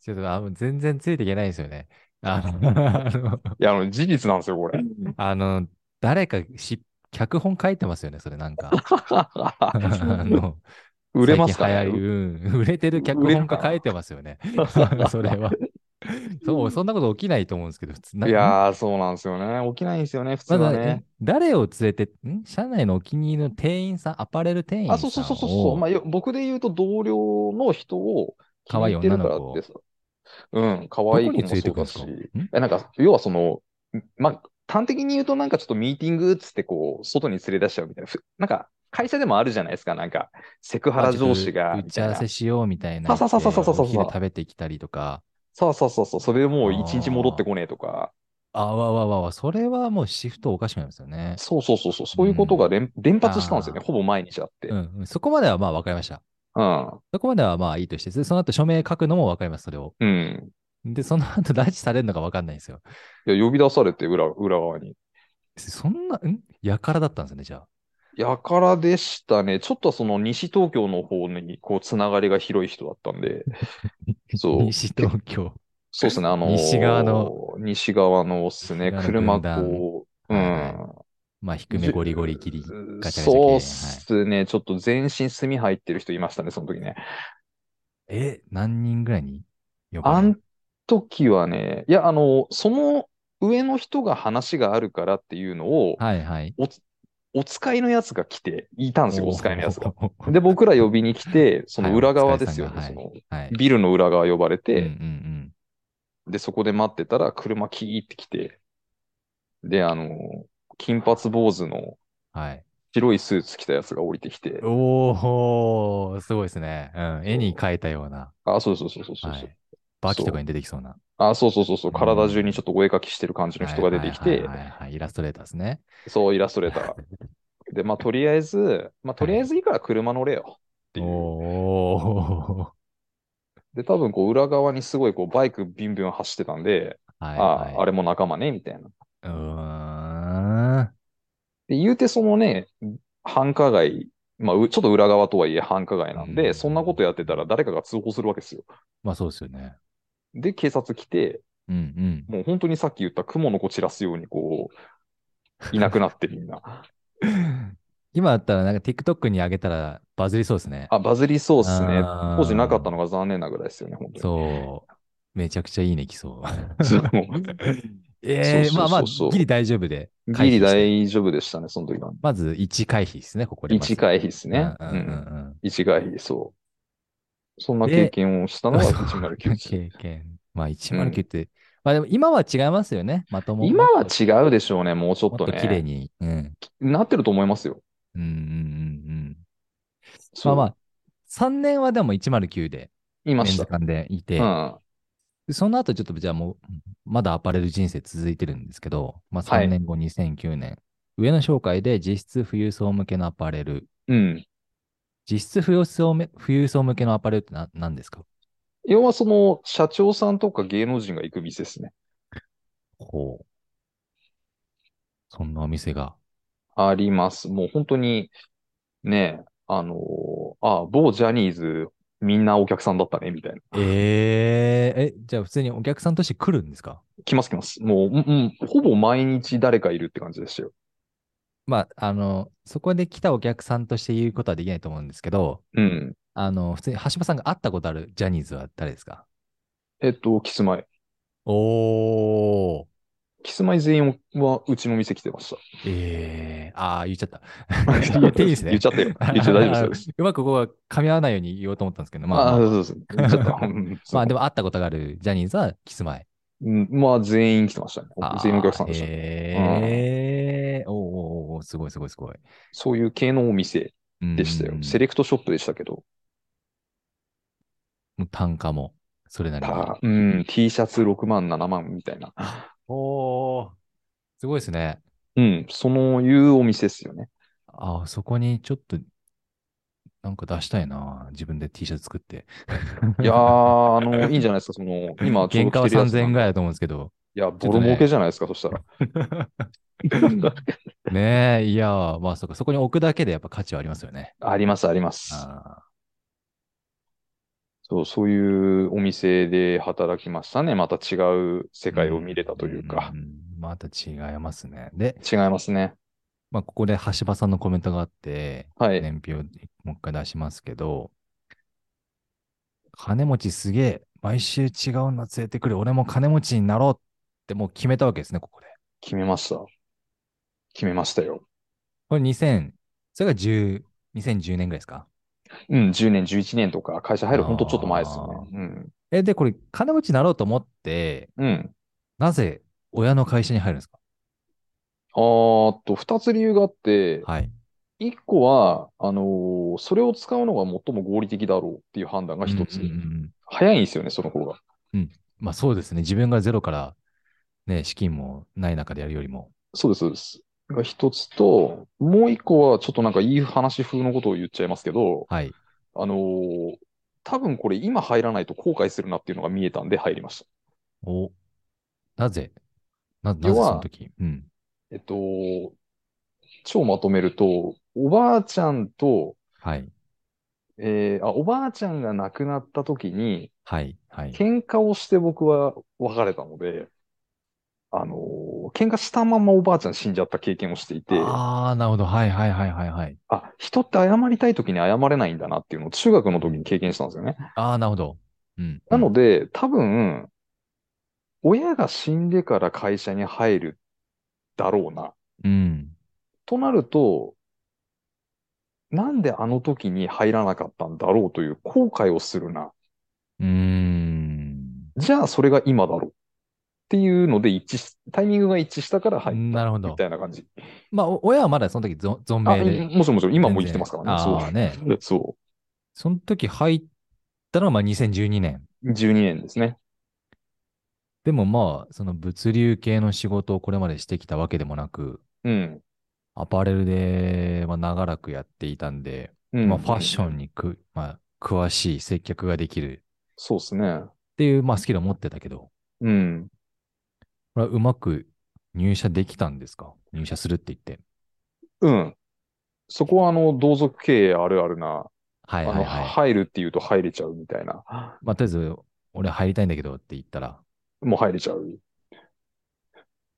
ちょっとあ全然ついていけないんですよね。あの、いや、あの、事実なんですよ、これ。あの誰かし、脚本書いてますよね、それなんか。あの売れますかね？うん。売れてる脚本家書いてますよね。それは。そう、そんなこと起きないと思うんですけど、普通。ないやー、そうなんですよね。起きないんですよね、普通はね。誰を連れて、ん？社内のお気に入りの店員さん、アパレル店員さんを。あ、そうそうそうそうそう。まあ、よ僕で言うと同僚の人を気に入ってるから女の子ってさ。うん、可どこ愛い子もそうだし。なんか、要はその、まあ、端的に言うとなんかちょっとミーティングっつってこう、外に連れ出しちゃうみたいな。ふなんか、会社でもあるじゃないですか。なんか、セクハラ上司が、打ち合わせしようみたいな。そうそうそうそうそう食べてきたりとか。そうそうそうそう、それでもう一日戻ってこねえとか、あわわわわ、それはもうシフトおかしくなりますよね。そうそうそうそう、そういうことが連,、連発したんですよね。ほぼ毎日あって。うん、うんそこまではまあ分かりました。うん。そこまではまあいいとして、その後署名書くのも分かります、それを。うん。で、その後拉致されるのか分かんないんですよ。いや、呼び出されて裏、裏側に。そんな、ん？やからだったんですよね、じゃあ。やからでしたね。ちょっとその西東京の方に、こう、つながりが広い人だったんで、そう。西東京。そうですね、あのー西側の。西側のっすね、車こう、うはいん。まあ、低めゴリゴリ切り。ガチャガチャ系そうっすね、ちょっと全身炭入ってる人いましたね、その時ね。え、何人ぐらいに？呼ばあん時はね、いや、あの、その上の人が話があるからっていうのを、はいはい。お使いのやつが来て、いたんですよ、お使いのやつが。が。で、僕ら呼びに来て、その裏側ですよね、はいその、はい。ビルの裏側呼ばれうんうて、んで、そこで待ってたら、車キーって来て、で、あの、金髪坊主の。白いスーツ着たやつが降りてきて、おー、すごいですね。うん。絵に描いたような。あ、そうそうそうそうそう。はい。バキとかに出てきそうな。あ、そうそうそうそう、体中にちょっとお絵描きしてる感じの人が出てきて。イラストレーターですね。そう、イラストレーター。で、まあ、とりあえず、まあ、とりあえずいいから車乗れよっていう。で、多分、こう、裏側にすごい、こう、バイクビンビン走ってたんで、はい、あはい。あ、あれも仲間ね、みたいな。うーん。で、言うて、そのね、繁華街、まあ、うちょっと裏側とはいえ繁華街なんで、うんそんなことやってたら誰かが通報するわけですよ。まあそうですよね。で、警察来て、うんもう本当にさっき言った雲の子散らすように、こう、いなくなってみんな。うん。今だったらなんか TikTok に上げたらバズりそうですね。あ、バズりそうっすね。当時なかったのが残念なぐらいですよね、本当に。そう。めちゃくちゃいいね、きそう。そう。ええまあまあ、ギリ大丈夫で。ギリ大丈夫でしたね、その時は。まず1回避ですね、ここでまず。1回避ですね。うんうんうん。うん1回避、そう。そんな経験をしたのが109です。経験。まあ109って、まあでも今は違いますよね、まとも今は違うでしょうね、もうちょっともっと綺麗ね。に。うん。なってると思いますよ。うんうんうんうん。まあまあ、3年はでも109で、いました。でいて、うん。でその後ちょっとじゃあもう、まだアパレル人生続いてるんですけど、まあはい3年後、2009年、上の紹介で実質富裕層向けのアパレル、うん。実質富裕層め富裕層向けのアパレルってな何ですか？要はその、社長さんとか芸能人が行く店ですね。ほう。そんなお店が。あります。もう本当に、ね、あのあ、某ジャニーズ、みんなお客さんだったね、みたいな。えー、え、じゃあ普通にお客さんとして来るんですか？来ます来ます。もう、うん、うんほぼ毎日誰かいるって感じでしたよ。まあ、あの、そこで来たお客さんとして言うことはできないと思うんですけど、うん。あの、普通に橋場さんが会ったことあるジャニーズは誰ですか？えっと、キスマイ。おー。キスマイ全員はうちの店来てました。ええああ、言っちゃった。言っていいですね。言っちゃったよ。言っちゃ大丈夫です。うまくここは噛み合わないように言おうと思ったんですけど、まあ、あそうです。言っちゃった。うんまあでも会ったことがあるジャニーズはキスマイ。うんまあ、全員来てましたね。全員お客さんでした。ええおーおーおーすごいすごいすごい。そういう系のお店でしたよ。セレクトショップでしたけど。単価も、それなりに。たうん、T シャツ6万、7万みたいな。おーすごいですね。うん、そのいうお店ですよね。ああ、そこにちょっと、なんか出したいな。自分で T シャツ作って。いやー、あの、いいんじゃないですか。その、今ちょうど原価は3000着てるやつなんで円ぐらいだと思うんですけど。いや、ボロ儲けじゃないですか、そしたら。ねえ、いやー、まあそっか、そこに置くだけでやっぱ価値はありますよね。あります、あります。あそう、そういうお店で働きましたね。また違う世ー界を見れたというかん。んまた違いますね。で、違いますね。まあここで橋場さんのコメントがあって、はい。年表もう一回出しますけど、金持ちすげえ、毎週違うの連れてくる、俺も金持ちになろうってもう決めたわけですね、ここで。決めました。決めましたよ。これ2000、それが10、2010年ぐらいですか？うん、10年、11年とか、会社入るほんとちょっと前ですよね。うん。え、で、これ金持ちになろうと思って、うん。なぜ親の会社に入るんですか？あーっと、二つ理由があって、はい。一個は、あのーそれを使うのが最も合理的だろうっていう判断が一つうん。うんうん早いんですよね、その方が。まあそうですね。自分がゼロから、ね、資金もない中でやるよりも。そうです、そうです。が一つと、もう一個はちょっとなんかいい話風のことを言っちゃいますけど、はい。あのー多分これ今入らないと後悔するなっていうのが見えたんで入りました。お、なぜ？な、なぜその時？うん。えっと、超まとめると、おばあちゃんと、はい。えーあ、おばあちゃんが亡くなった時に、はい。はい。喧嘩をして僕は別れたので、あのー喧嘩したままおばあちゃん死んじゃった経験をしていて、あああ、なるほど。はいはいはいはいはい。人って謝りたい時に謝れないんだなっていうのを中学の時に経験したんですよね。ああ、なるほど。うん。なので、多分、親が死んでから会社に入るだろうな。うん。となると、なんであの時に入らなかったんだろうという後悔をするな。うーん。じゃあそれが今だろう。っていうので一致し、タイミングが一致したから入った。なるほどみたいな感じ。まあ、お親はまだその時ぞ存あ、命で。もちろんもちろん、今も生きてますからね。ああね。そう。そその時入ったのがまあ2012年。う。12年ですね。でもまあ、その物流系の仕事をこれまでしてきたわけでもなく、うん。アパレルで、まあ、長らくやっていたんで、うんまあ、ファッションにく、まあ、詳しい接客ができるそうですね。っていう、まあ、スキルを持ってたけど、うん。これはうまく入社できたんですか？入社するって言って。うん。そこは、あの、同族経営あるあるな、はいはいはい。入るって言うと入れちゃうみたいな。まあ、とりあえず、俺入りたいんだけどって言ったら、もう入れちゃう。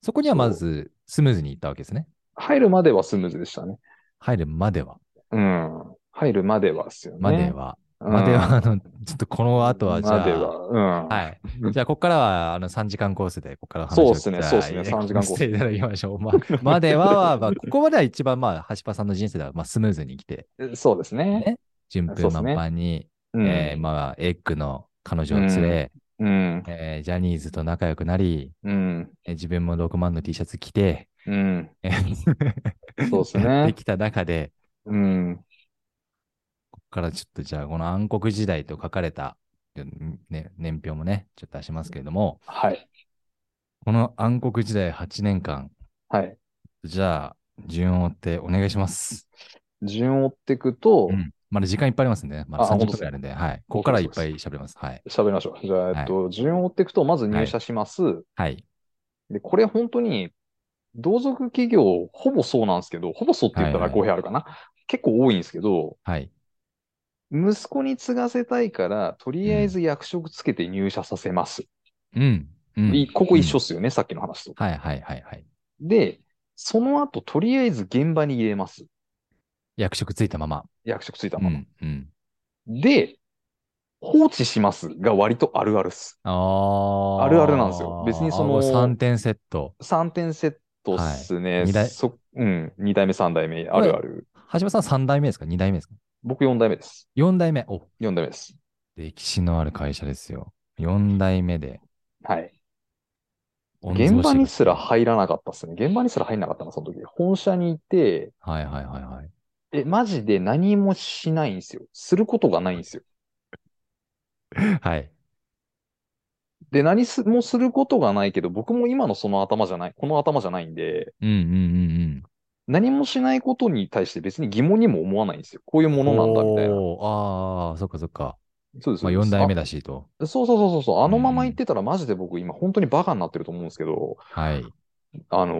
そこにはまずスムーズにいったわけですね。入るまではスムーズでしたね。入るまでは。うん。入るまではですよね。までは。うん。までは、あの、ちょっとこの後はじゃあ、は。うん。はい。じゃあ、ここからは、あの、3時間コースで、ここから話をそうっすねそうっすね3時間コースしていただきましょう。まあ、までは、まあ、ここまでは一番、まあ、橋場さんの人生では、まあ、スムーズに生きて、そうですね。ね順風満帆に、うん。えーまあ、エッグの彼女を連れ、うん。えージャニーズと仲良くなり、うん。えー自分も6万の T シャツ着て、うん。えーそうっすね やってきた中で、うん。からちょっとじゃあ、この暗黒時代と書かれた、ね、年表もね、ちょっと出しますけれども、はい。この暗黒時代8年間、はい。じゃあ、順を追ってお願いします。順を追っていくとう、ん。まだ時間いっぱいありますんでね。まだ30あ本当ですね分くらいあるんで、はい。ここからいっぱい喋ります。はい。喋りましょう。じゃあ、えっと、順を追っていくと、まず入社します。はい。で、これ本当に、同族企業、ほぼそうなんですけど、ほぼそうって言ったらはいはい語弊あるかな。結構多いんですけど、はい。息子に継がせたいから、とりあえず役職つけて入社させます。うん。うんいここ一緒っうんすよね、さっきの話と。はいはいはいはい。で、その後、とりあえず現場に入れます。役職ついたまま。役職ついたまま。うん。うん。で、放置しますが割とあるあるっす。ああ。あるあるなんですよ別にその3点セット。3点セットっすね。はい二代そうん、2代目、3代目、あるある。橋本さん3代目ですか ?2 代目ですか？僕4代目です。?4 代目。お、4代目です。歴史のある会社ですよ。4代目で。はい。現場にすら入らなかったっすね。現場にすら入んなかったな、その時。本社にいて、はいはいはいはい。え、マジで何もしないんですよ。することがないんですよ。はい。で、何すもすることがないけど、僕も今のその頭じゃない、この頭じゃないんで、うんうんうんうん。何もしないことに対して別に疑問にも思わないんですよ。こういうものなんだみたいな。ああ、そっかそっか。そうです。まあそうです4代目だしと。あそうそうそうそうそう。あのままうん言ってたらマジで僕今本当にバカになってると思うんですけど、はい。あのー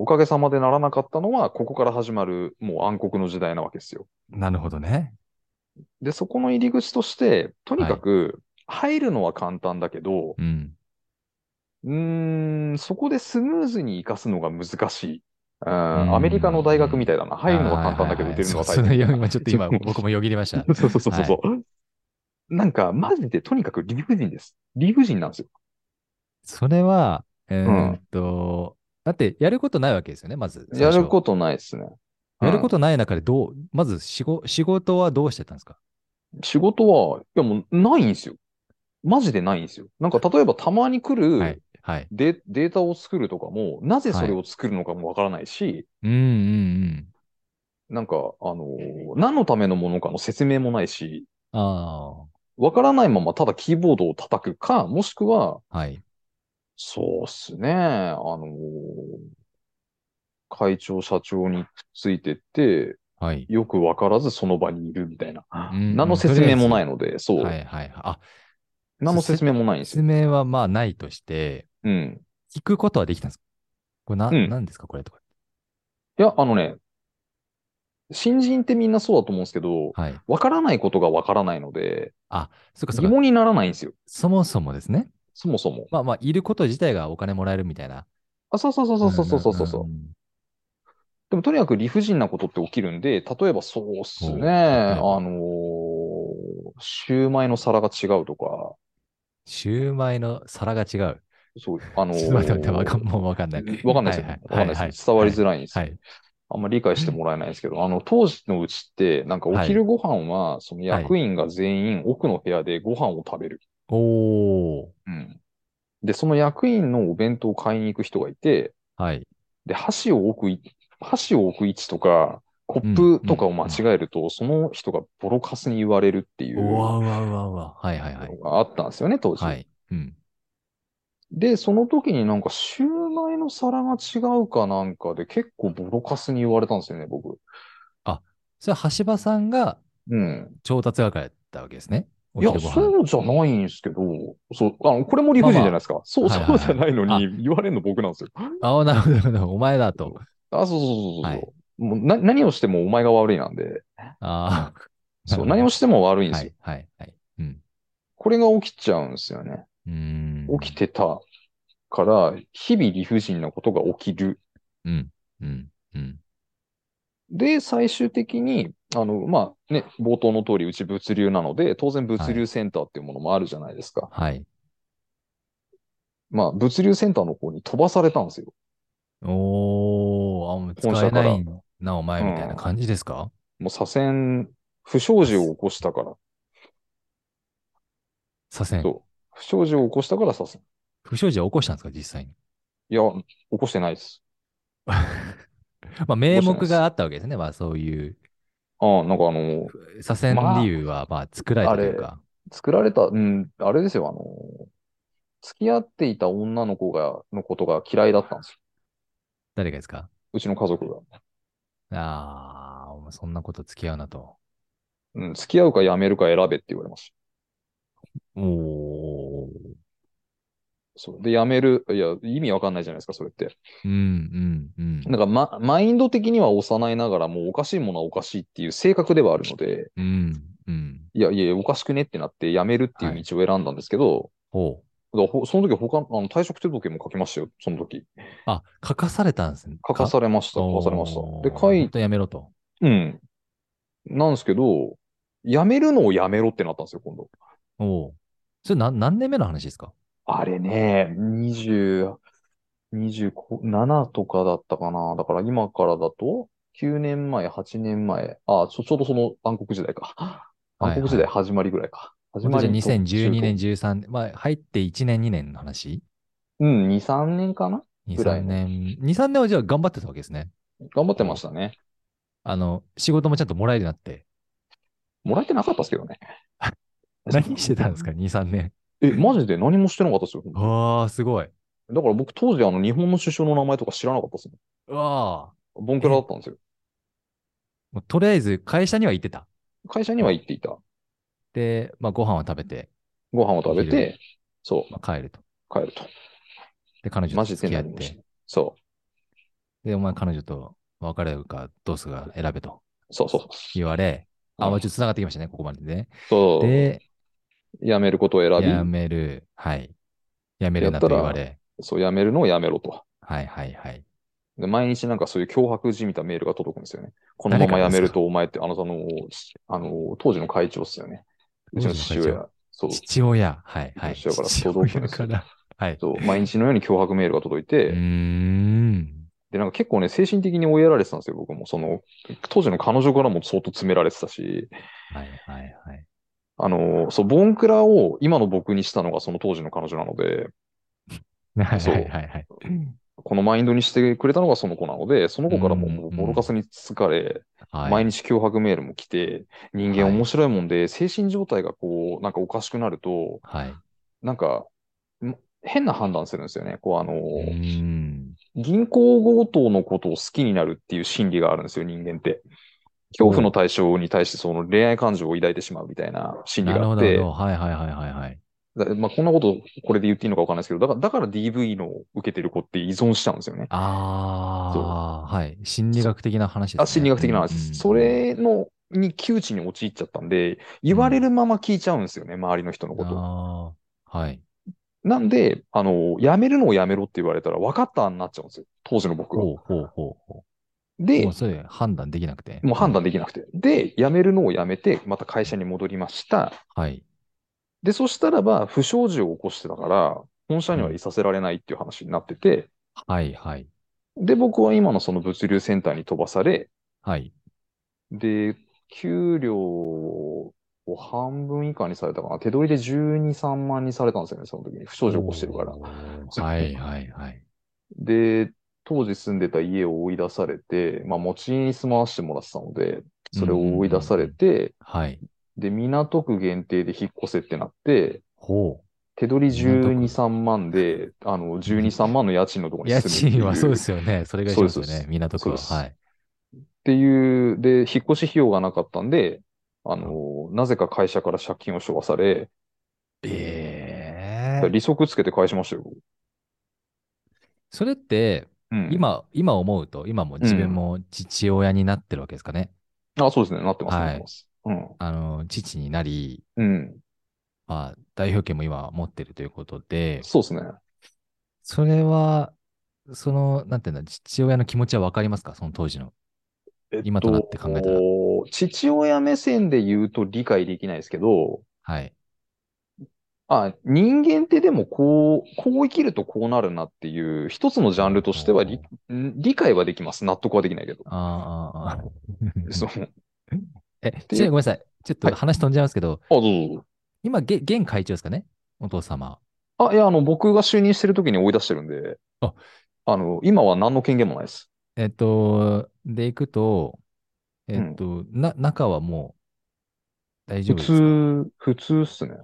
おかげさまでならなかったのは、ここから始まるもう暗黒の時代なわけですよ。なるほどね。で、そこの入り口として、とにかく入るのは簡単だけど、うん。うーん、そこでスムーズに活かすのが難しい。うん、んアメリカの大学みたいだな。入るのは簡単だけど出るのは大そうそう変。今ちょっと今 僕もよぎりました。そうそうそうそうそう。なんか、マジでとにかく理不尽です。理不尽なんですよ。それは、えーっと、だってやることないわけですよね、まず。やることないですね。やることない中でどう、まず仕事仕事はどうしてたんですか？仕事は、いやもうないんですよ。マジでないんですよ。なんか例えばたまに来る、はい。はい。デデータを作るとかも、なぜそれを作るのかもわからないし、うんうんなんか、あのー何のためのものかの説明もないし、わからないままただキーボードを叩くか、もしくは、あ、はい。そうっすね、あのー会長、社長にくっついてって、はい。よくわからずその場にいるみたいな。うん何の説明もないので、そう。はいはい。あ、何の説明もないんです説よ。明はまあないとして、うん。聞くことはできたんですか？これな、うん何ですか？これとか。いや、あのね、新人ってみんなそうだと思うんですけど、はい。わからないことがわからないので、そっかそっか。疑問にならないんですよ。そもそもですね。そもそも。まあまあ、いること自体がお金もらえるみたいな。あ、そうそうそうそうそうそうそうそう。んんんでもとにかく理不尽なことって起きるんで、例えばそうっすね。あのー、シューマイの皿が違うとか、シューマイの皿が違う。そう、あのーかんもうわかんない。わかんないですわかんないですはい伝わりづらいんです。あんまり理解してもらえないんですけど、あの、当時のうちって、なんかお昼ご飯は、その役員が全員奥の部屋でご飯を食べる。おー。うん。で、その役員のお弁当を買いに行く人がいて、はい。で、箸を置くい、箸を置く位置とか、コップとかを間違えると、その人がボロカスに言われるっていううわわうわうわ。はいはいはい。があったんですよね、当時。はい。うん。で、その時になんかシューマイの皿が違うかなんかで結構ボロカスに言われたんですよね、僕。それは橋場さんがうん。調達係だったわけですね。おいや、そうじゃないんですけど、そう、あの、これも理不尽じゃないですか。そう、はいはいはいそうじゃないのに言われるの僕なんですよ。ああ、なるほどなるほど。お前だと。あ、そうそうそうそうそう。はいもうな、何をしてもお前が悪いなんで、ああ。そう、何をしても悪いんですよ。はいはいはい。うん。これが起きちゃうんですよね。うーん。起きてたから、日々理不尽なことが起きる。うん。うん。うん。で、最終的に、あの、まあね、冒頭の通り、うち物流なので、当然物流センターっていうものもあるじゃないですか。はい。まあ、物流センターの方に飛ばされたんですよ。おー、あ、もう使本社からえないな、お前みたいな感じですか？もう左遷、不祥事を起こしたから。左遷。そう。不祥事を起こしたから左遷。不祥事は起こしたんですか、実際に？いや、起こしてないです。まあ、名目があったわけですね。まあ、そういう、ああ、なんかあの、左遷理由は、まあ、作られたというか。作られた、うん、あれですよ、あの、付き合っていた女の子が、のことが嫌いだったんですよ。誰がですか？うちの家族が。ああ、お前そんなこと付き合うなと。うん、付き合うか辞めるか選べって言われました。おー。そう。で、辞める、いや、意味わかんないじゃないですか、それって。うん、うん、うん。なんか、ま、マインド的には幼いながらもうおかしいものはおかしいっていう性格ではあるので、うん、うん。いやいや、おかしくねってなって辞めるっていう道を選んだんですけど、ほう。だからほその時他、あの退職届も書きましたよ、その時。あ、書かされたんですね。書かされました、書かされました。で、書いとやめろと。うん。なんですけど、辞めるのをやめろってなったんですよ、今度。おうそれ何何年目の話ですか？あれね、20、27とかだったかな。だから今からだと、9年前、8年前。あ、ちょ、ちょうどその暗黒時代か。はい暗黒時代始まりぐらいか。始じゃあまり2012年、途中13年、まあ入って1年、2年の話？とうん、2、3年かな ?2、3ぐらいの年。2、3年はじゃあ頑張ってたわけですね。頑張ってましたね。あの、仕事もちゃんともらえるようになって。もらえてなかったですけどね。何してたんですか ?2、3年。え、マジで？何もしてなかったですよ。わあ、すごい。だから僕当時あの日本の首相の名前とか知らなかったですもうわあ。ん。ボンクラだったんですよ。もうとりあえず会社には行ってた。会社には行っていた。で、まあご飯を食べて、ご飯を食べおて、そまあ、帰ると。う、帰ると。で、彼女マジと付き合っで何もしてて。そで、お前彼女と別れるかどうするか選べとう、そうそう。言われ、あ、うんまあちょっと繋がってきましたね、ここまでね。そう。で、辞めることを選び、やめる。はい。やめるなと言われ。そう、辞めるのをやめろと。はいはいはい。で毎日なんかそういう脅迫じみたメールが届くんですよね。このまま辞めるとお前って、あの、あの、あの、当時の会長っすよね。うちの父親。そう。父親。はいはい。父親から父届くんですよ親から。はい。そう毎日のように脅迫メールが届いうて、ーん。で、なんか結構ね、精神的に追いやられてたんですよ、僕も。その、当時の彼女からも相当詰められてたし、はいはいはい。あの、そう、ボンクラを今の僕にしたのがその当時の彼女なので、はいそうはいはいはい。このマインドにしてくれたのがその子なので、その子からもうんもうボロカスにつかれ、はい。毎日脅迫メールも来て、人間はい面白いもんで、精神状態がこう、なんかおかしくなると、はい。なんか、ん変な判断するんですよね。こう、あの。銀行強盗のことを好きになるっていう心理があるんですよ、人間って。恐怖の対象に対してその恋愛感情を抱いてしまうみたいな心理があって。はいはいはいはいはい。だまあ、こんなことこれで言っていいのかわかんないですけど、だからだから DV の受けてる子って依存しちゃうんですよね。ああ、はい。心理学的な話ですね。あ心理学的な話です。うんそ、れの、に窮地に陥っちゃったんで、言われるまま聞いちゃうんですよね、周りの人のこと。はい。なんで、あの、やめるのをやめろって言われたら分かったになっちゃうんですよ。当時の僕は。ほうほうほうほう。でもう、それ判断できなくて。もう判断できなくて。で、やめるのをやめて、また会社に戻りました。はい。で、そしたらば、不祥事を起こしてたから、本社にはいさせられないっていう話になってて、はいはい。で、僕は今のその物流センターに飛ばされ、はい。で、給料を半分以下にされたかな。手取りで12、3万にされたんですよね、その時に。不祥事起こしてるから。はいはいはい。で、当時住んでた家を追い出されて、まあ、持ち家に住まわしてもらってたので、それを追い出されて、はい。で、港区限定で引っ越せってなって、ほ手取り12、港区3万で、あの、12、3万の家賃のとこう。家ろに住むっていう。賃はそうですよね。それが一緒ですよね港区は。はい。っていう、で、引っ越し費用がなかったんで、あの、なぜか会社から借金を処罰され、ええ利息つけて返しましたよ。それって、うん。今、今思うと、今も自分も父親になってるわけですかね。あ、そうですね。なってます、はい。うん。あの、父になり、うん。まあ、代表権も今持ってるということで、そうですね。それは、その、なんていうんだ、父親の気持ちはわかりますか？その当時の。今となって考えたら父親目線で言うと理解できないですけど、はい。あ、人間ってでもこう、こう生きるとこうなるなっていう、一つのジャンルとしては理ん理解はできます。納得はできないけど。ああ、ああ。そう。え、ちなみにごめんなさい。ちょっとはい話飛んじゃいますけど、あ、どうぞどうぞ。今、げ現会長ですかね？お父様。あ、いや、あの、僕が就任してる時に追い出してるんで、ああの、今は何の権限もないです。えっと、で行くと、えっと、な、中はもう大丈普夫ですか？通、普通っすね。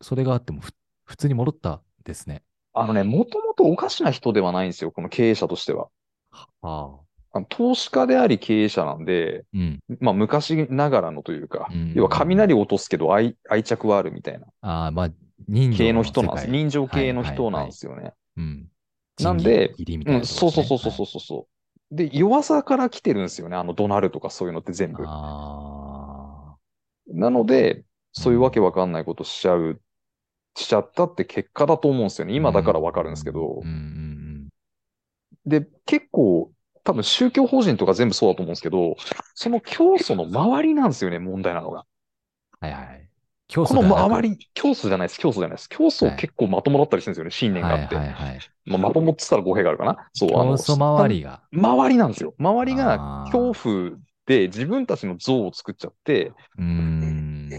それがあってもふ普通に戻ったですね。あのね、もともとおかしな人ではないんですよ、この経営者としては。ああ。あの投資家であり経営者なんで、うん。まあ昔ながらのというか、うん要は雷を落とすけど愛愛着はあるみたいなああ、まあ、人情系の人なんです。人情系の人はいなんですよね。うん。なんで仁義義理みたいうん、なところですね、そうそうそうそうそうそう。で、弱さから来てるんですよね。あの、怒鳴るとかそういうのって全部。あなので、そういうわけわかんないことしちゃう、しちゃったって結果だと思うんですよね。あ。今だからわかるんですけどで、結構、多分宗教法人とか全部そうだと思うんですけど、その教祖の周りなんですよね、問題なのが。うん。はいはい。教この祖ではなく周り、教祖じゃないです、教祖じゃないです。教祖結構まともだったりするんですよね、信念があって。はいはいはい。まあ、まともって言ったら語弊があるかな。そう、周りが。周りなんですよ。周りが恐怖で自分たちの像を作っちゃって、うーん。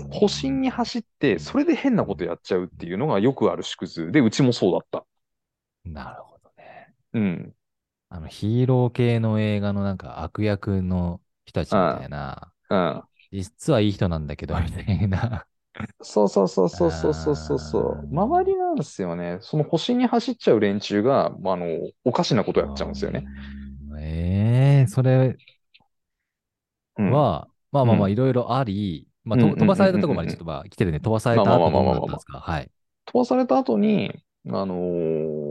保身に走って、それで変なことやっちゃうっていうのがよくある縮図で、うちもそうだった。なるほどね。うん。あの、ヒーロー系の映画のなんか悪役の人たちみたいな、うん。実はいい人なんだけど、みたいな。そうそうそうそうそうそうそう。周りなんですよね。その星に走っちゃう連中が、まあ、あの、おかしなことやっちゃうんですよね。ええー、それは、うん、まあまあまあ、いろいろあり、まあ、飛ばされたところまでちょっとまあ来てるね。飛ばされた後どうったんですか？はい。飛ばされた後に、あのー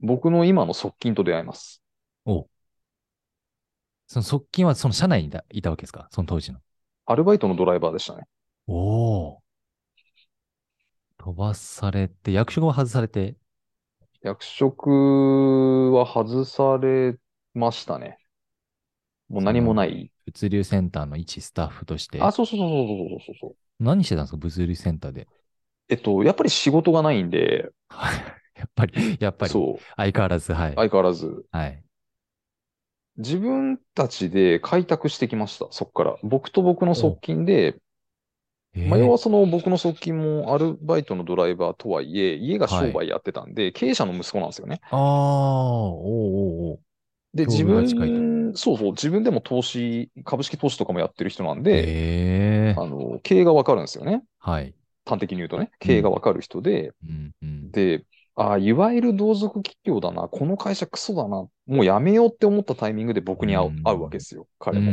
僕の今の側近と出会います。おその側近はその社内にいたいたわけですか？その当時の。アルバイトのドライバーでしたね。おお。飛ばされて、役職は外されて、役職は外されましたね。もう何もない。物流センターの一スタッフとして、あ、そうそうそうそうそうそうそう。何してたんですか物流センターで？えっと、やっぱり仕事がないんで、やっぱり、やっぱり、そう、相変わらず、はい。相変わらず、はい。自分たちで開拓してきました、そこから。僕と僕の側近で、えーまあ、要はその僕の側近もアルバイトのドライバーとはいえ、家が商売やってたんで、経営者の息子なんですよね。ああ、おうおうおうで、境自分、そうそう、自分でも投資、株式投資とかもやってる人なんで、ええあの、経営がわかるんですよね。はい。端的に言うとね、経営がわかる人で、うんうん。で、ああ、いわゆる同族企業だな、この会社クソだな、もうやめようって思ったタイミングで僕に会う,、うん会うわけですよ、うん彼も。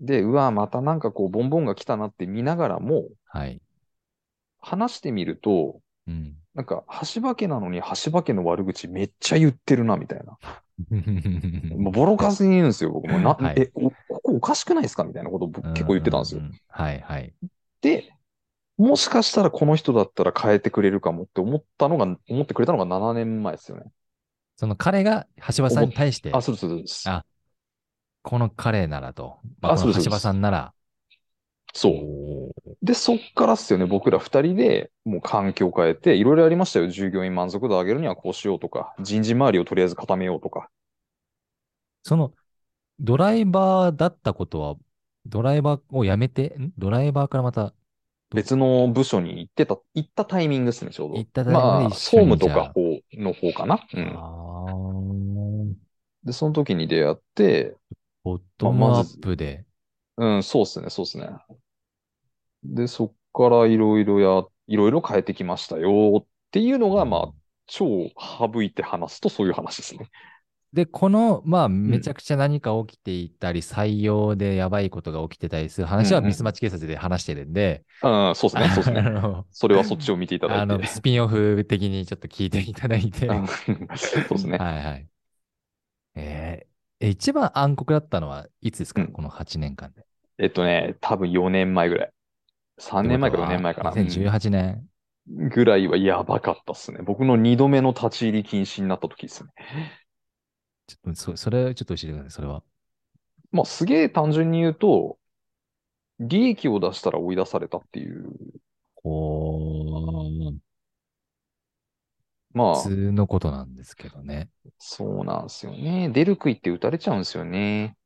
で、うわ、またなんかこう、ボンボンが来たなって見ながらも、はい。話してみると、うん。なんか、橋場家なのに橋場家の悪口めっちゃ言ってるな、みたいな。もうボロカスに言うんですよ、僕も。な、はいえ、おここおかしくないですか？みたいなことを僕結構言ってたんですよはいはい。で、もしかしたらこの人だったら変えてくれるかもって思ったのが、思ってくれたのが7年前ですよね。その彼が橋場さんに対してあ、、そうです、そうです。あこの彼ならと、まあそうです橋場さんなら、そう。で、そっからっすよね、僕ら二人でもう環境を変えて、いろいろやりましたよ。従業員満足度を上げるにはこうしようとか、人事周りをとりあえず固めようとか。その、ドライバーだったことは、ドライバーを辞めて、ん？ドライバーからまた別の部署に行ってた、行ったタイミングですね、ちょうど。行ったタイミングでまあ、総務とか方の方かな。うん。で、その時に出会って、ボトムアップで。うん、そうっすね、そうっすね。で、そっからいろいろや、いろいろ変えてきましたよっていうのが、まあ、超省いて話すとそういう話ですね。で、この、まあ、めちゃくちゃ何か起きていたり、採用でやばいことが起きてたりする話はうんうんミスマッチ警察で話してるんで、うん、そうですね、そうですあね。の、それはそっちを見ていただあのいて。スピンオフ的にちょっと聞いていただいて、うんはそうですね。いはい。えーえ一番暗黒だったのはいつですか、うんこの8年間で。えっとね、多分4年前ぐらい。3年前か4年前かな。2018年。うんぐらいはやばかったっすね。僕の2度目の立ち入り禁止になった時ですね。ちょっとそそれ、ちょっと教えてください、それは。まあ、すげえ単純に言うと、利益を出したら追い出されたっていう。こう、まあ普、通のことなんですけどね。そうなんですよね。出る杭って打たれちゃうんですよね。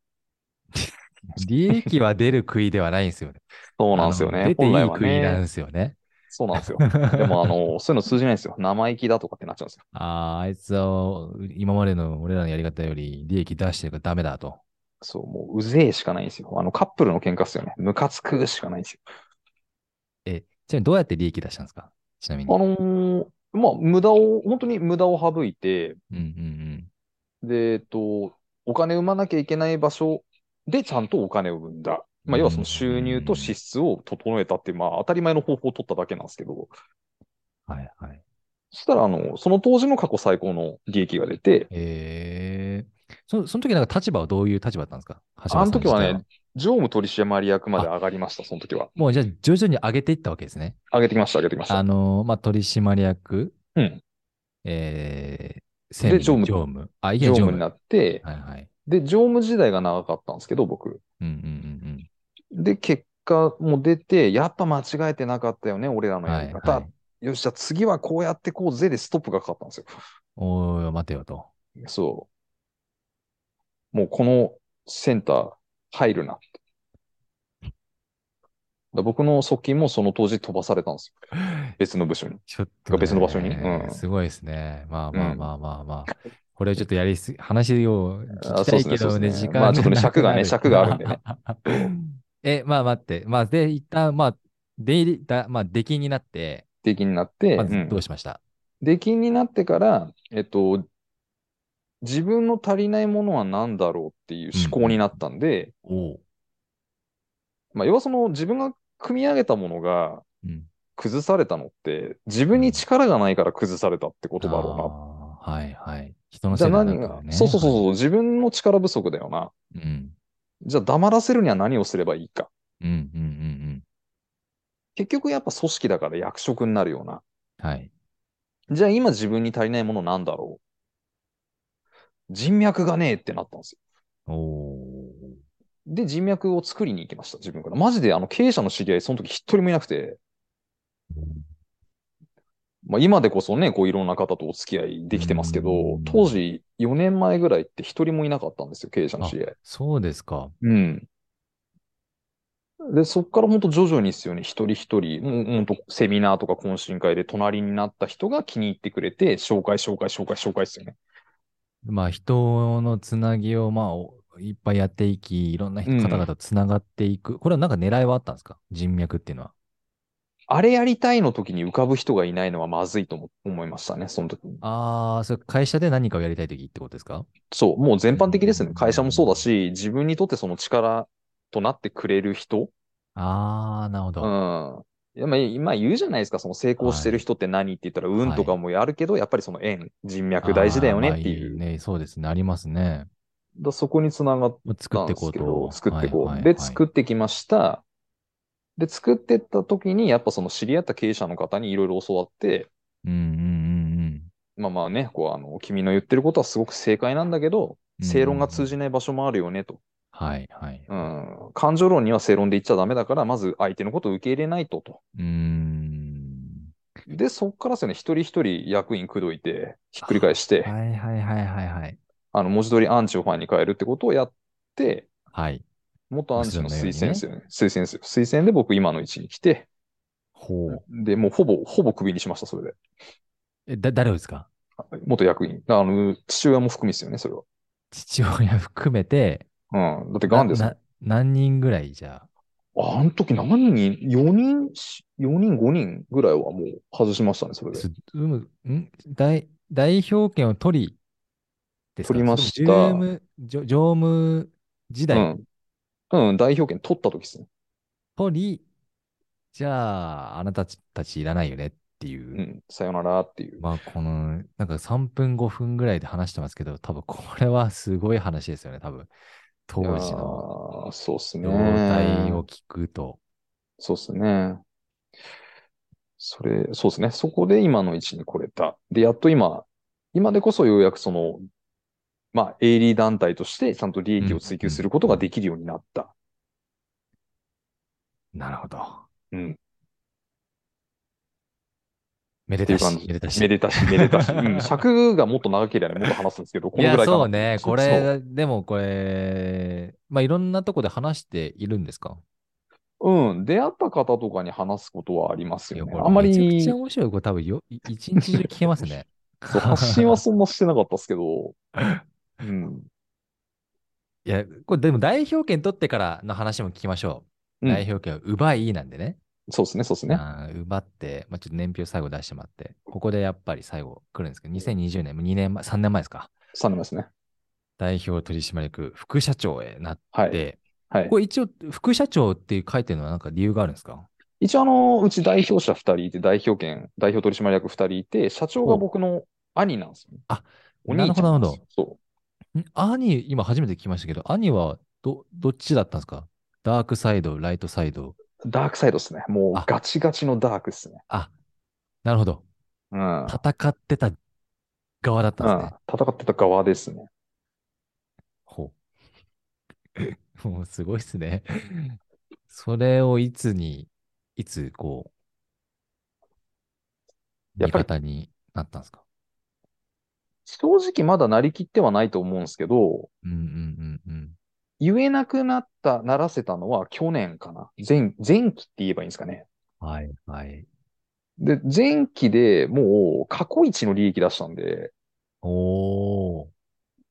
利益は出る杭ではないんですよね。そうなんですよね。出ていい杭なんでね。すよね。そうなんですよ。でも、あの、そういうの通じないんですよ。生意気だとかってなっちゃうんですよ。ああ、あいつは今までの俺らのやり方より利益出してるからダメだと。そう、もううぜえしかないんですよ。あの、カップルの喧嘩っすよね。ムカつくしかないんですよ。え、ちなみにどうやって利益出したんですか？ちなみに。あのーまあ、無駄を、本当に無駄を省いて、うんうんで、えっと、お金生まなきゃいけない場所でちゃんとお金を生んだ。まあ、要はその収入と支出を整えたっていう、まあ、当たり前の方法を取っただけなんですけど、うん。はいはい。そしたら、あの、その当時の過去最高の利益が出て、えー、そその時なんか立場はどういう立場だったんですか？橋あの時はね常務取締役まで上がりました、その時は。もうじゃあ徐々に上げていったわけですね。上げてきました、上げてきました。あのーまあ、取締役、うん。えー、専常務常務。あ、いけ常。務になって、はいはい。で、常務時代が長かったんですけど、僕。うんうんうんで、結果も出て、やっぱ間違えてなかったよね、俺らうん。のやり方。はいはい。よし、じゃあ次はこうやってこうぜでストップがかかったんですよ。おー、待てよと。そう。もうこのセンター入るな僕の側近もその当時飛ばされたんですよ。別の部署に。ちょっと、ね、別の場所にうんすごいですね。まあまあうんまあまあまあ。これちょっとやりす、話を聞きたいけどね、ね時間まあちょっとね尺がね 尺があるんでね。え、まあ待って。まあ、で、一旦、まあ、出入り、だまあ、出禁になって、出禁になって、まずうんどうしました、出禁になってから、えっと、自分の足りないものは何だろうっていう思考になったんで、おう。まあ、要はその自分が組み上げたものがうん。崩されたのって、自分に力がないから崩されたってことだろうな。はいはい。人のじゃせいだあ何が？そうそうそうそう、自分の力不足だよな。うん。じゃあ黙らせるには何をすればいいか。うんうんうんうん。結局やっぱ組織だから役職になるような。はい。じゃあ今自分に足りないものなんだろう。人脈がねえってなったんですよ。おー。で、人脈を作りに行きました、自分から。マジであの経営者の知り合い、その時一人もいなくて、まあ今でこそね、こういろんな方とお付き合いできてますけどうん、当時4年前ぐらいって一人もいなかったんですよ、経営者の知り合い。そうですか。うん。で、そっから本当徐々にですよね、一人一人、もう本当セミナーとか懇親会で隣になった人が気に入ってくれて、紹介、紹介、紹介、紹介ですよね。まあ、人のつなぎを、まあお、いっぱいやっていき、いろんな方々とつながっていく。これはなんか狙いはあったんですか？人脈っていうのは。あれやりたいの時に浮かぶ人がいないのはまずいと思思いましたね、その時に。ああ、それ会社で何かをやりたいときってことですか？そう、もう全般的ですね。会社もそうだし、自分にとってその力となってくれる人。ああ、なるほうど。ん。いやまあ、今言うじゃないですか、その成功してる人って何って言ったら、運とかもやるけど、やっぱりその縁、人脈大事だよねっていう。まあね、そうですね。ありますね。だそこにつながったんっていこうとですけど、。作っていこう。はいはいで、作ってきました。で、作ってった時に、やっぱその知り合った経営者の方にいろいろ教わって、うんうんうんまあまあね、こう、あの、君の言ってることはすごく正解なんだけど、うん正論が通じない場所もあるよね、と。はいはい。うん。感情論には正論で言っちゃダメだから、まず相手のことを受け入れないとと。うーん。で、そっからですよね、一人一人役員口説いて、ひっくり返して、はいはいはいはいはい。あの、文字通りアンチをファンに変えるってことをやって、はい。元アンチの推薦ねですよね。推薦ですよ。推薦で僕今の位置に来て、ほう。で、もうほぼ、ほぼクビにしました、それで。え、だ、誰をですか？元役員。あの、父親も含みですよね、それは。父親含めて、うん。だってガンですなな何人ぐらいじゃあ？あの時何人 ?4 人、4人、5人ぐらいはもう外しましたね、それで。すうむん？代代表権を取り取りました常務、常務時代？うん。うん、代表権取った時ですね。取り、じゃあ、あなたたちいらないよねっていうう。ん、さよならっていう。まあ、この、なんか3分、5分ぐらいで話してますけど、多分これはすごい話ですよね、多分。当時のーそうっすね。状態を聞くと。そうっすね。それ、そうですね。そこで今の位置に来れた。で、やっと今、今でこそようやくその、まあ、営利団体としてちゃんと利益を追求することができるようになった。なるほど。うん。めでたし、めでたし。めでたし、めでたし。うん。尺がもっと長ければね、もっと話すんですけど、こいや、のぐらいかな。そうね。これ、でもこれ、まあ、いろんなとこで話しているんですか？うん。出会った方とかに話すことはありますよね。あんまり、めちゃくちゃ面白い。これ多分よ、い一日中聞けますね。そう発信はそんなしてなかったですけど、うん。いや、これでも代表権取ってからの話も聞きましょう。うん代表権を奪いなんでね。そうですね、そうですね。奪って、まあ、ちょっと年表最後出してもらって、ここでやっぱり最後来るんですけど、2020年、2年前、3年前ですか。3年ですね。代表取締役副社長へなっはい。て、はいこ。れ一応、副社長って書いてるのはなんか理由があるんですか？一応、あの、うち代表者2人いて、代表権、代表取締役2人いて、社長が僕の兄なんですよね。あ、お兄ちゃんなんですなるよ。そん兄、今初めて聞きましたけど、兄はど、どっちだったんですか？ダークサイド、ライトサイド。う。ダークサイドですね。もうあガチガチのダークですね。あ、なるほど。うん。うん。戦ってた側だったんですね。戦ってた側ですね。ほう。もうすごいっすね。それをいつに、いつこう、味やっぱり方になったんですか？正直まだなりきってはないと思うんですけど、うんうんうんうん。言えなくなった、ならせたのは去年かな。前、前期って言えばいいんですかね。はいはい。で、前期でもう過去一の利益出したんで、おー。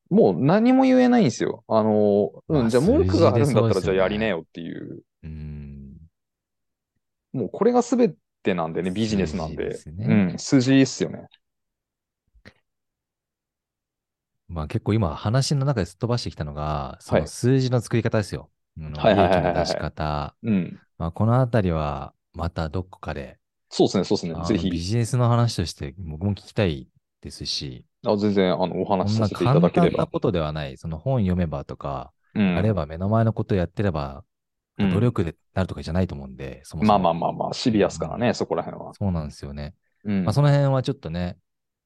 もう何も言えないんですよ。あの、うまあん、じゃあ文句があるんだったらじゃあやりなよっていう。うーん。もうこれが全てなんでね、ビジネスなんで。数字ですねうん、数字っすよね。まあ結構今話の中ですっ飛ばしてきたのが、そはいの数字の作り方ですよ。はいはいはいはい利益の出し方。うん。まあこのあたりはまたどこかで、そうですね、そうですねぜひ、ビジネスの話として僕も聞きたいですし、あ全然、あの、おこ話しさせていただ簡ければ。単なことではない、その本読めばとか、うん。あれば目の前のことやってれば、うん努力でなるとかじゃないと思うんで、そもそもまあまあまあまあ、シビアスからね、そこら辺は。そうなんですよね。うんまあその辺はちょっとね、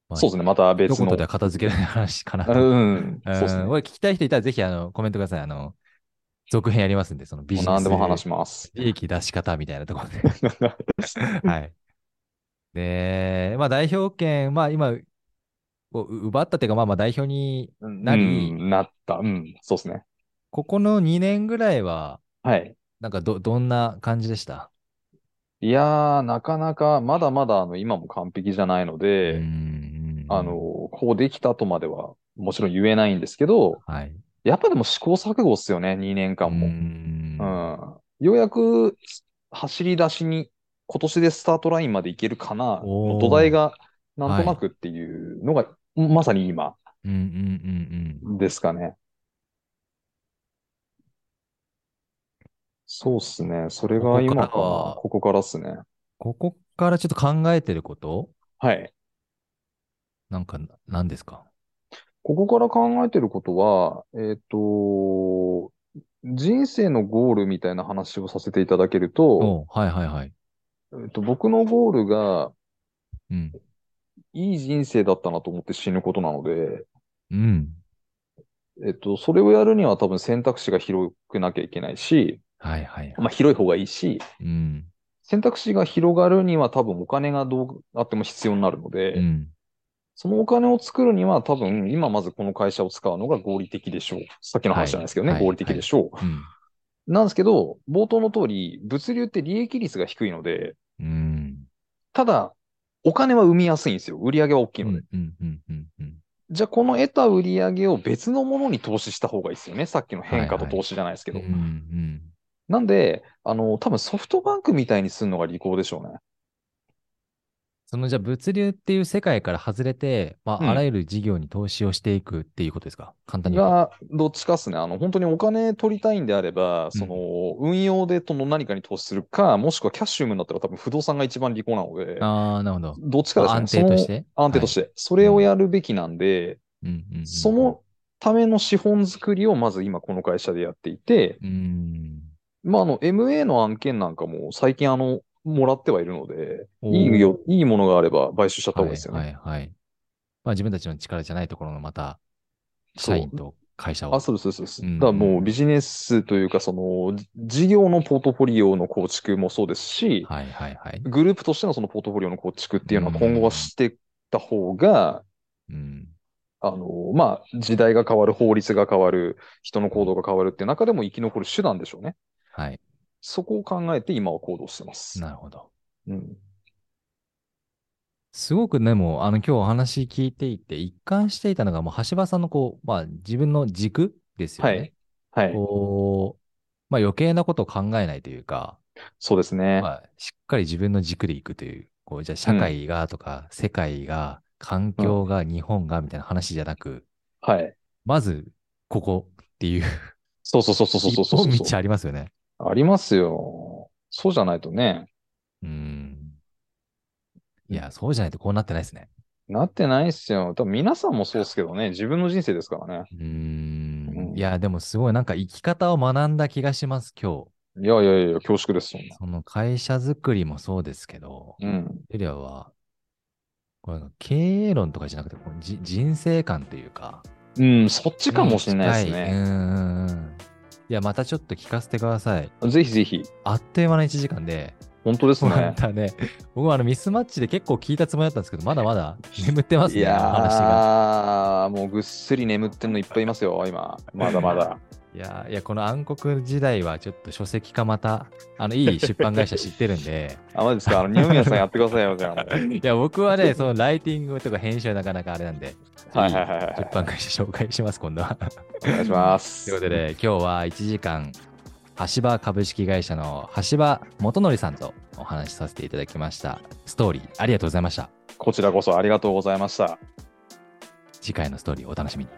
まあそうですね、また一別の。言では片付けない話かなと。うん、そうですね。これ聞きたい人いたらぜひあのコメントください。あの、続編やりますんで、そのビジネス。う何でも話します。利益出し方みたいなところで。はい。で、まあ代表権、まあ今、こう奪ったっていうか、まあまあ代表に、なりうんなった。うん、そうですね。ここの2年ぐらいは、はい。なんかど、どんな感じでした？いやー、なかなか、まだまだ、あの、今も完璧じゃないのうで、んあの、、こうできたとまでは、もちろん言えないんですけど、はい。やっぱでも試行錯誤っすよね、2年間も。ううんん。ようやく、走り出しに、今年でスタートラインまでいけるかな、土台が、なんとなくっていうのが、まさに今うんうんうんうん。ですかね。そうっすね。それが今かここからはな。ここからっすね。ここからちょっと考えてること？はい。なんか何ですか？ここから考えてることは、えっと、人生のゴールみたいな話をさせていただけると、おはいはいはい。えっと、僕のゴールがうん。いい人生だったなと思って死ぬことなので、うん。ええっと、それをやるには多分選択肢が広くなきゃいけないし、はいはい。まあ広い方がいいし、うん。選択肢が広がるには多分お金がどうあっても必要になるので、うん。そのお金を作るには多分今まずこの会社を使うのが合理的でしょう。さっきの話じゃないですけどね、はい合理的でしょう。うん。なんですけど、冒頭の通り、物流って利益率が低いので、うん。ただ、お金は生みやすいんですよ。売り上げは大きいので。うん。うん。うん。うん。うん。じゃあ、この得た売り上げを別のものに投資した方がいいですよね。さっきの変化と投資じゃないですけど。うん。うん。なんで、あの、多分ソフトバンクみたいにするのが利口でしょうね。そのじゃあ物流っていう世界から外れて、まあ、うんあらゆる事業に投資をしていくっていうことですか？簡単に言うと。が、どっちかっすね。あの、本当にお金取りたいんであれば、その、運用でとの何かに投資するか、もしくはキャッシュームになったら多分不動産が一番利口なので、ああ、なるほど。どっちかですね。安定として？安定として。それをやるべきなんで、うんその、ための資本作りをまず今この会社でやっていて、うん。まあ、あの、MA の案件なんかも最近あの、もらってはいるので、いいよ、いいものがあれば買収しちゃった方がいいですよね。はいはいはい。まあ自分たちの力じゃないところのまた、社員と会社を。あ、そうです、そうです。うんだからもうビジネスというか、その、じ事業のポートフォリオの構築もそうですし、はいはいはい。グループとしてのそのポートフォリオの構築っていうのはうん今後はしていった方が、うん。あの、まあ、時代が変わる、法律が変わる、人の行動が変わるっていう中でも生き残る手段でしょうね。はい。そこを考えて今は行動してます。なるほど。うん。すごくでも、あの、今日お話聞いていて、一貫していたのが、もう橋場さんのこう、まあ自分の軸ですよはね。い。はい。こう、まあ余計なことを考えないというか、そうですね。まあ、しっかり自分の軸でいくという、こう、じゃあ社会がとか、世界が、環境が、日本がみたいな話じゃなく、はい。まず、ここっていう、そうそうそうそうそうそう一本そう道ありますよね。ありますよ。そうじゃないとね、うん。いや、そうじゃないとこうなってないですね。なってないっすよ。多分皆さんもそうですけどね、自分の人生ですからね。うんん。いや、でもすごいなんか生き方を学んだ気がします、今日。いやいやいや、恐縮です、そんな。その会社づくりもそうですけど、うん。エリアは、これ経営論とかじゃなくて、じ人生観というか、うん、そっちかもしれないですね。うん。いや、またちょっと聞かせてください。ぜひぜひ。あっという間の1時間で、本当ですまね。たね、僕もあのミスマッチで結構聞いたつもりだったんですけど、まだまだ眠ってますいね、あの話が。もうぐっすり眠ってんのいっぱいいますよ、今。まだまだ。いやー、いや、この暗黒時代はちょっと書籍化また、あの、いい出版会社知ってるんで、あ、マジですか？二宮さんやってくださいよ、じゃあ。いや、僕はね、そのライティングとか編集はなかなかあれなんで、はいはいはいはい出版会社紹介します、今度は。お願いします。ということで、今日は1時間、橋場株式会社の橋場元則さんとお話しさせていただきました。ストーリー、ありがとうございました。こちらこそありがとうございました。次回のストーリーをお楽しみに。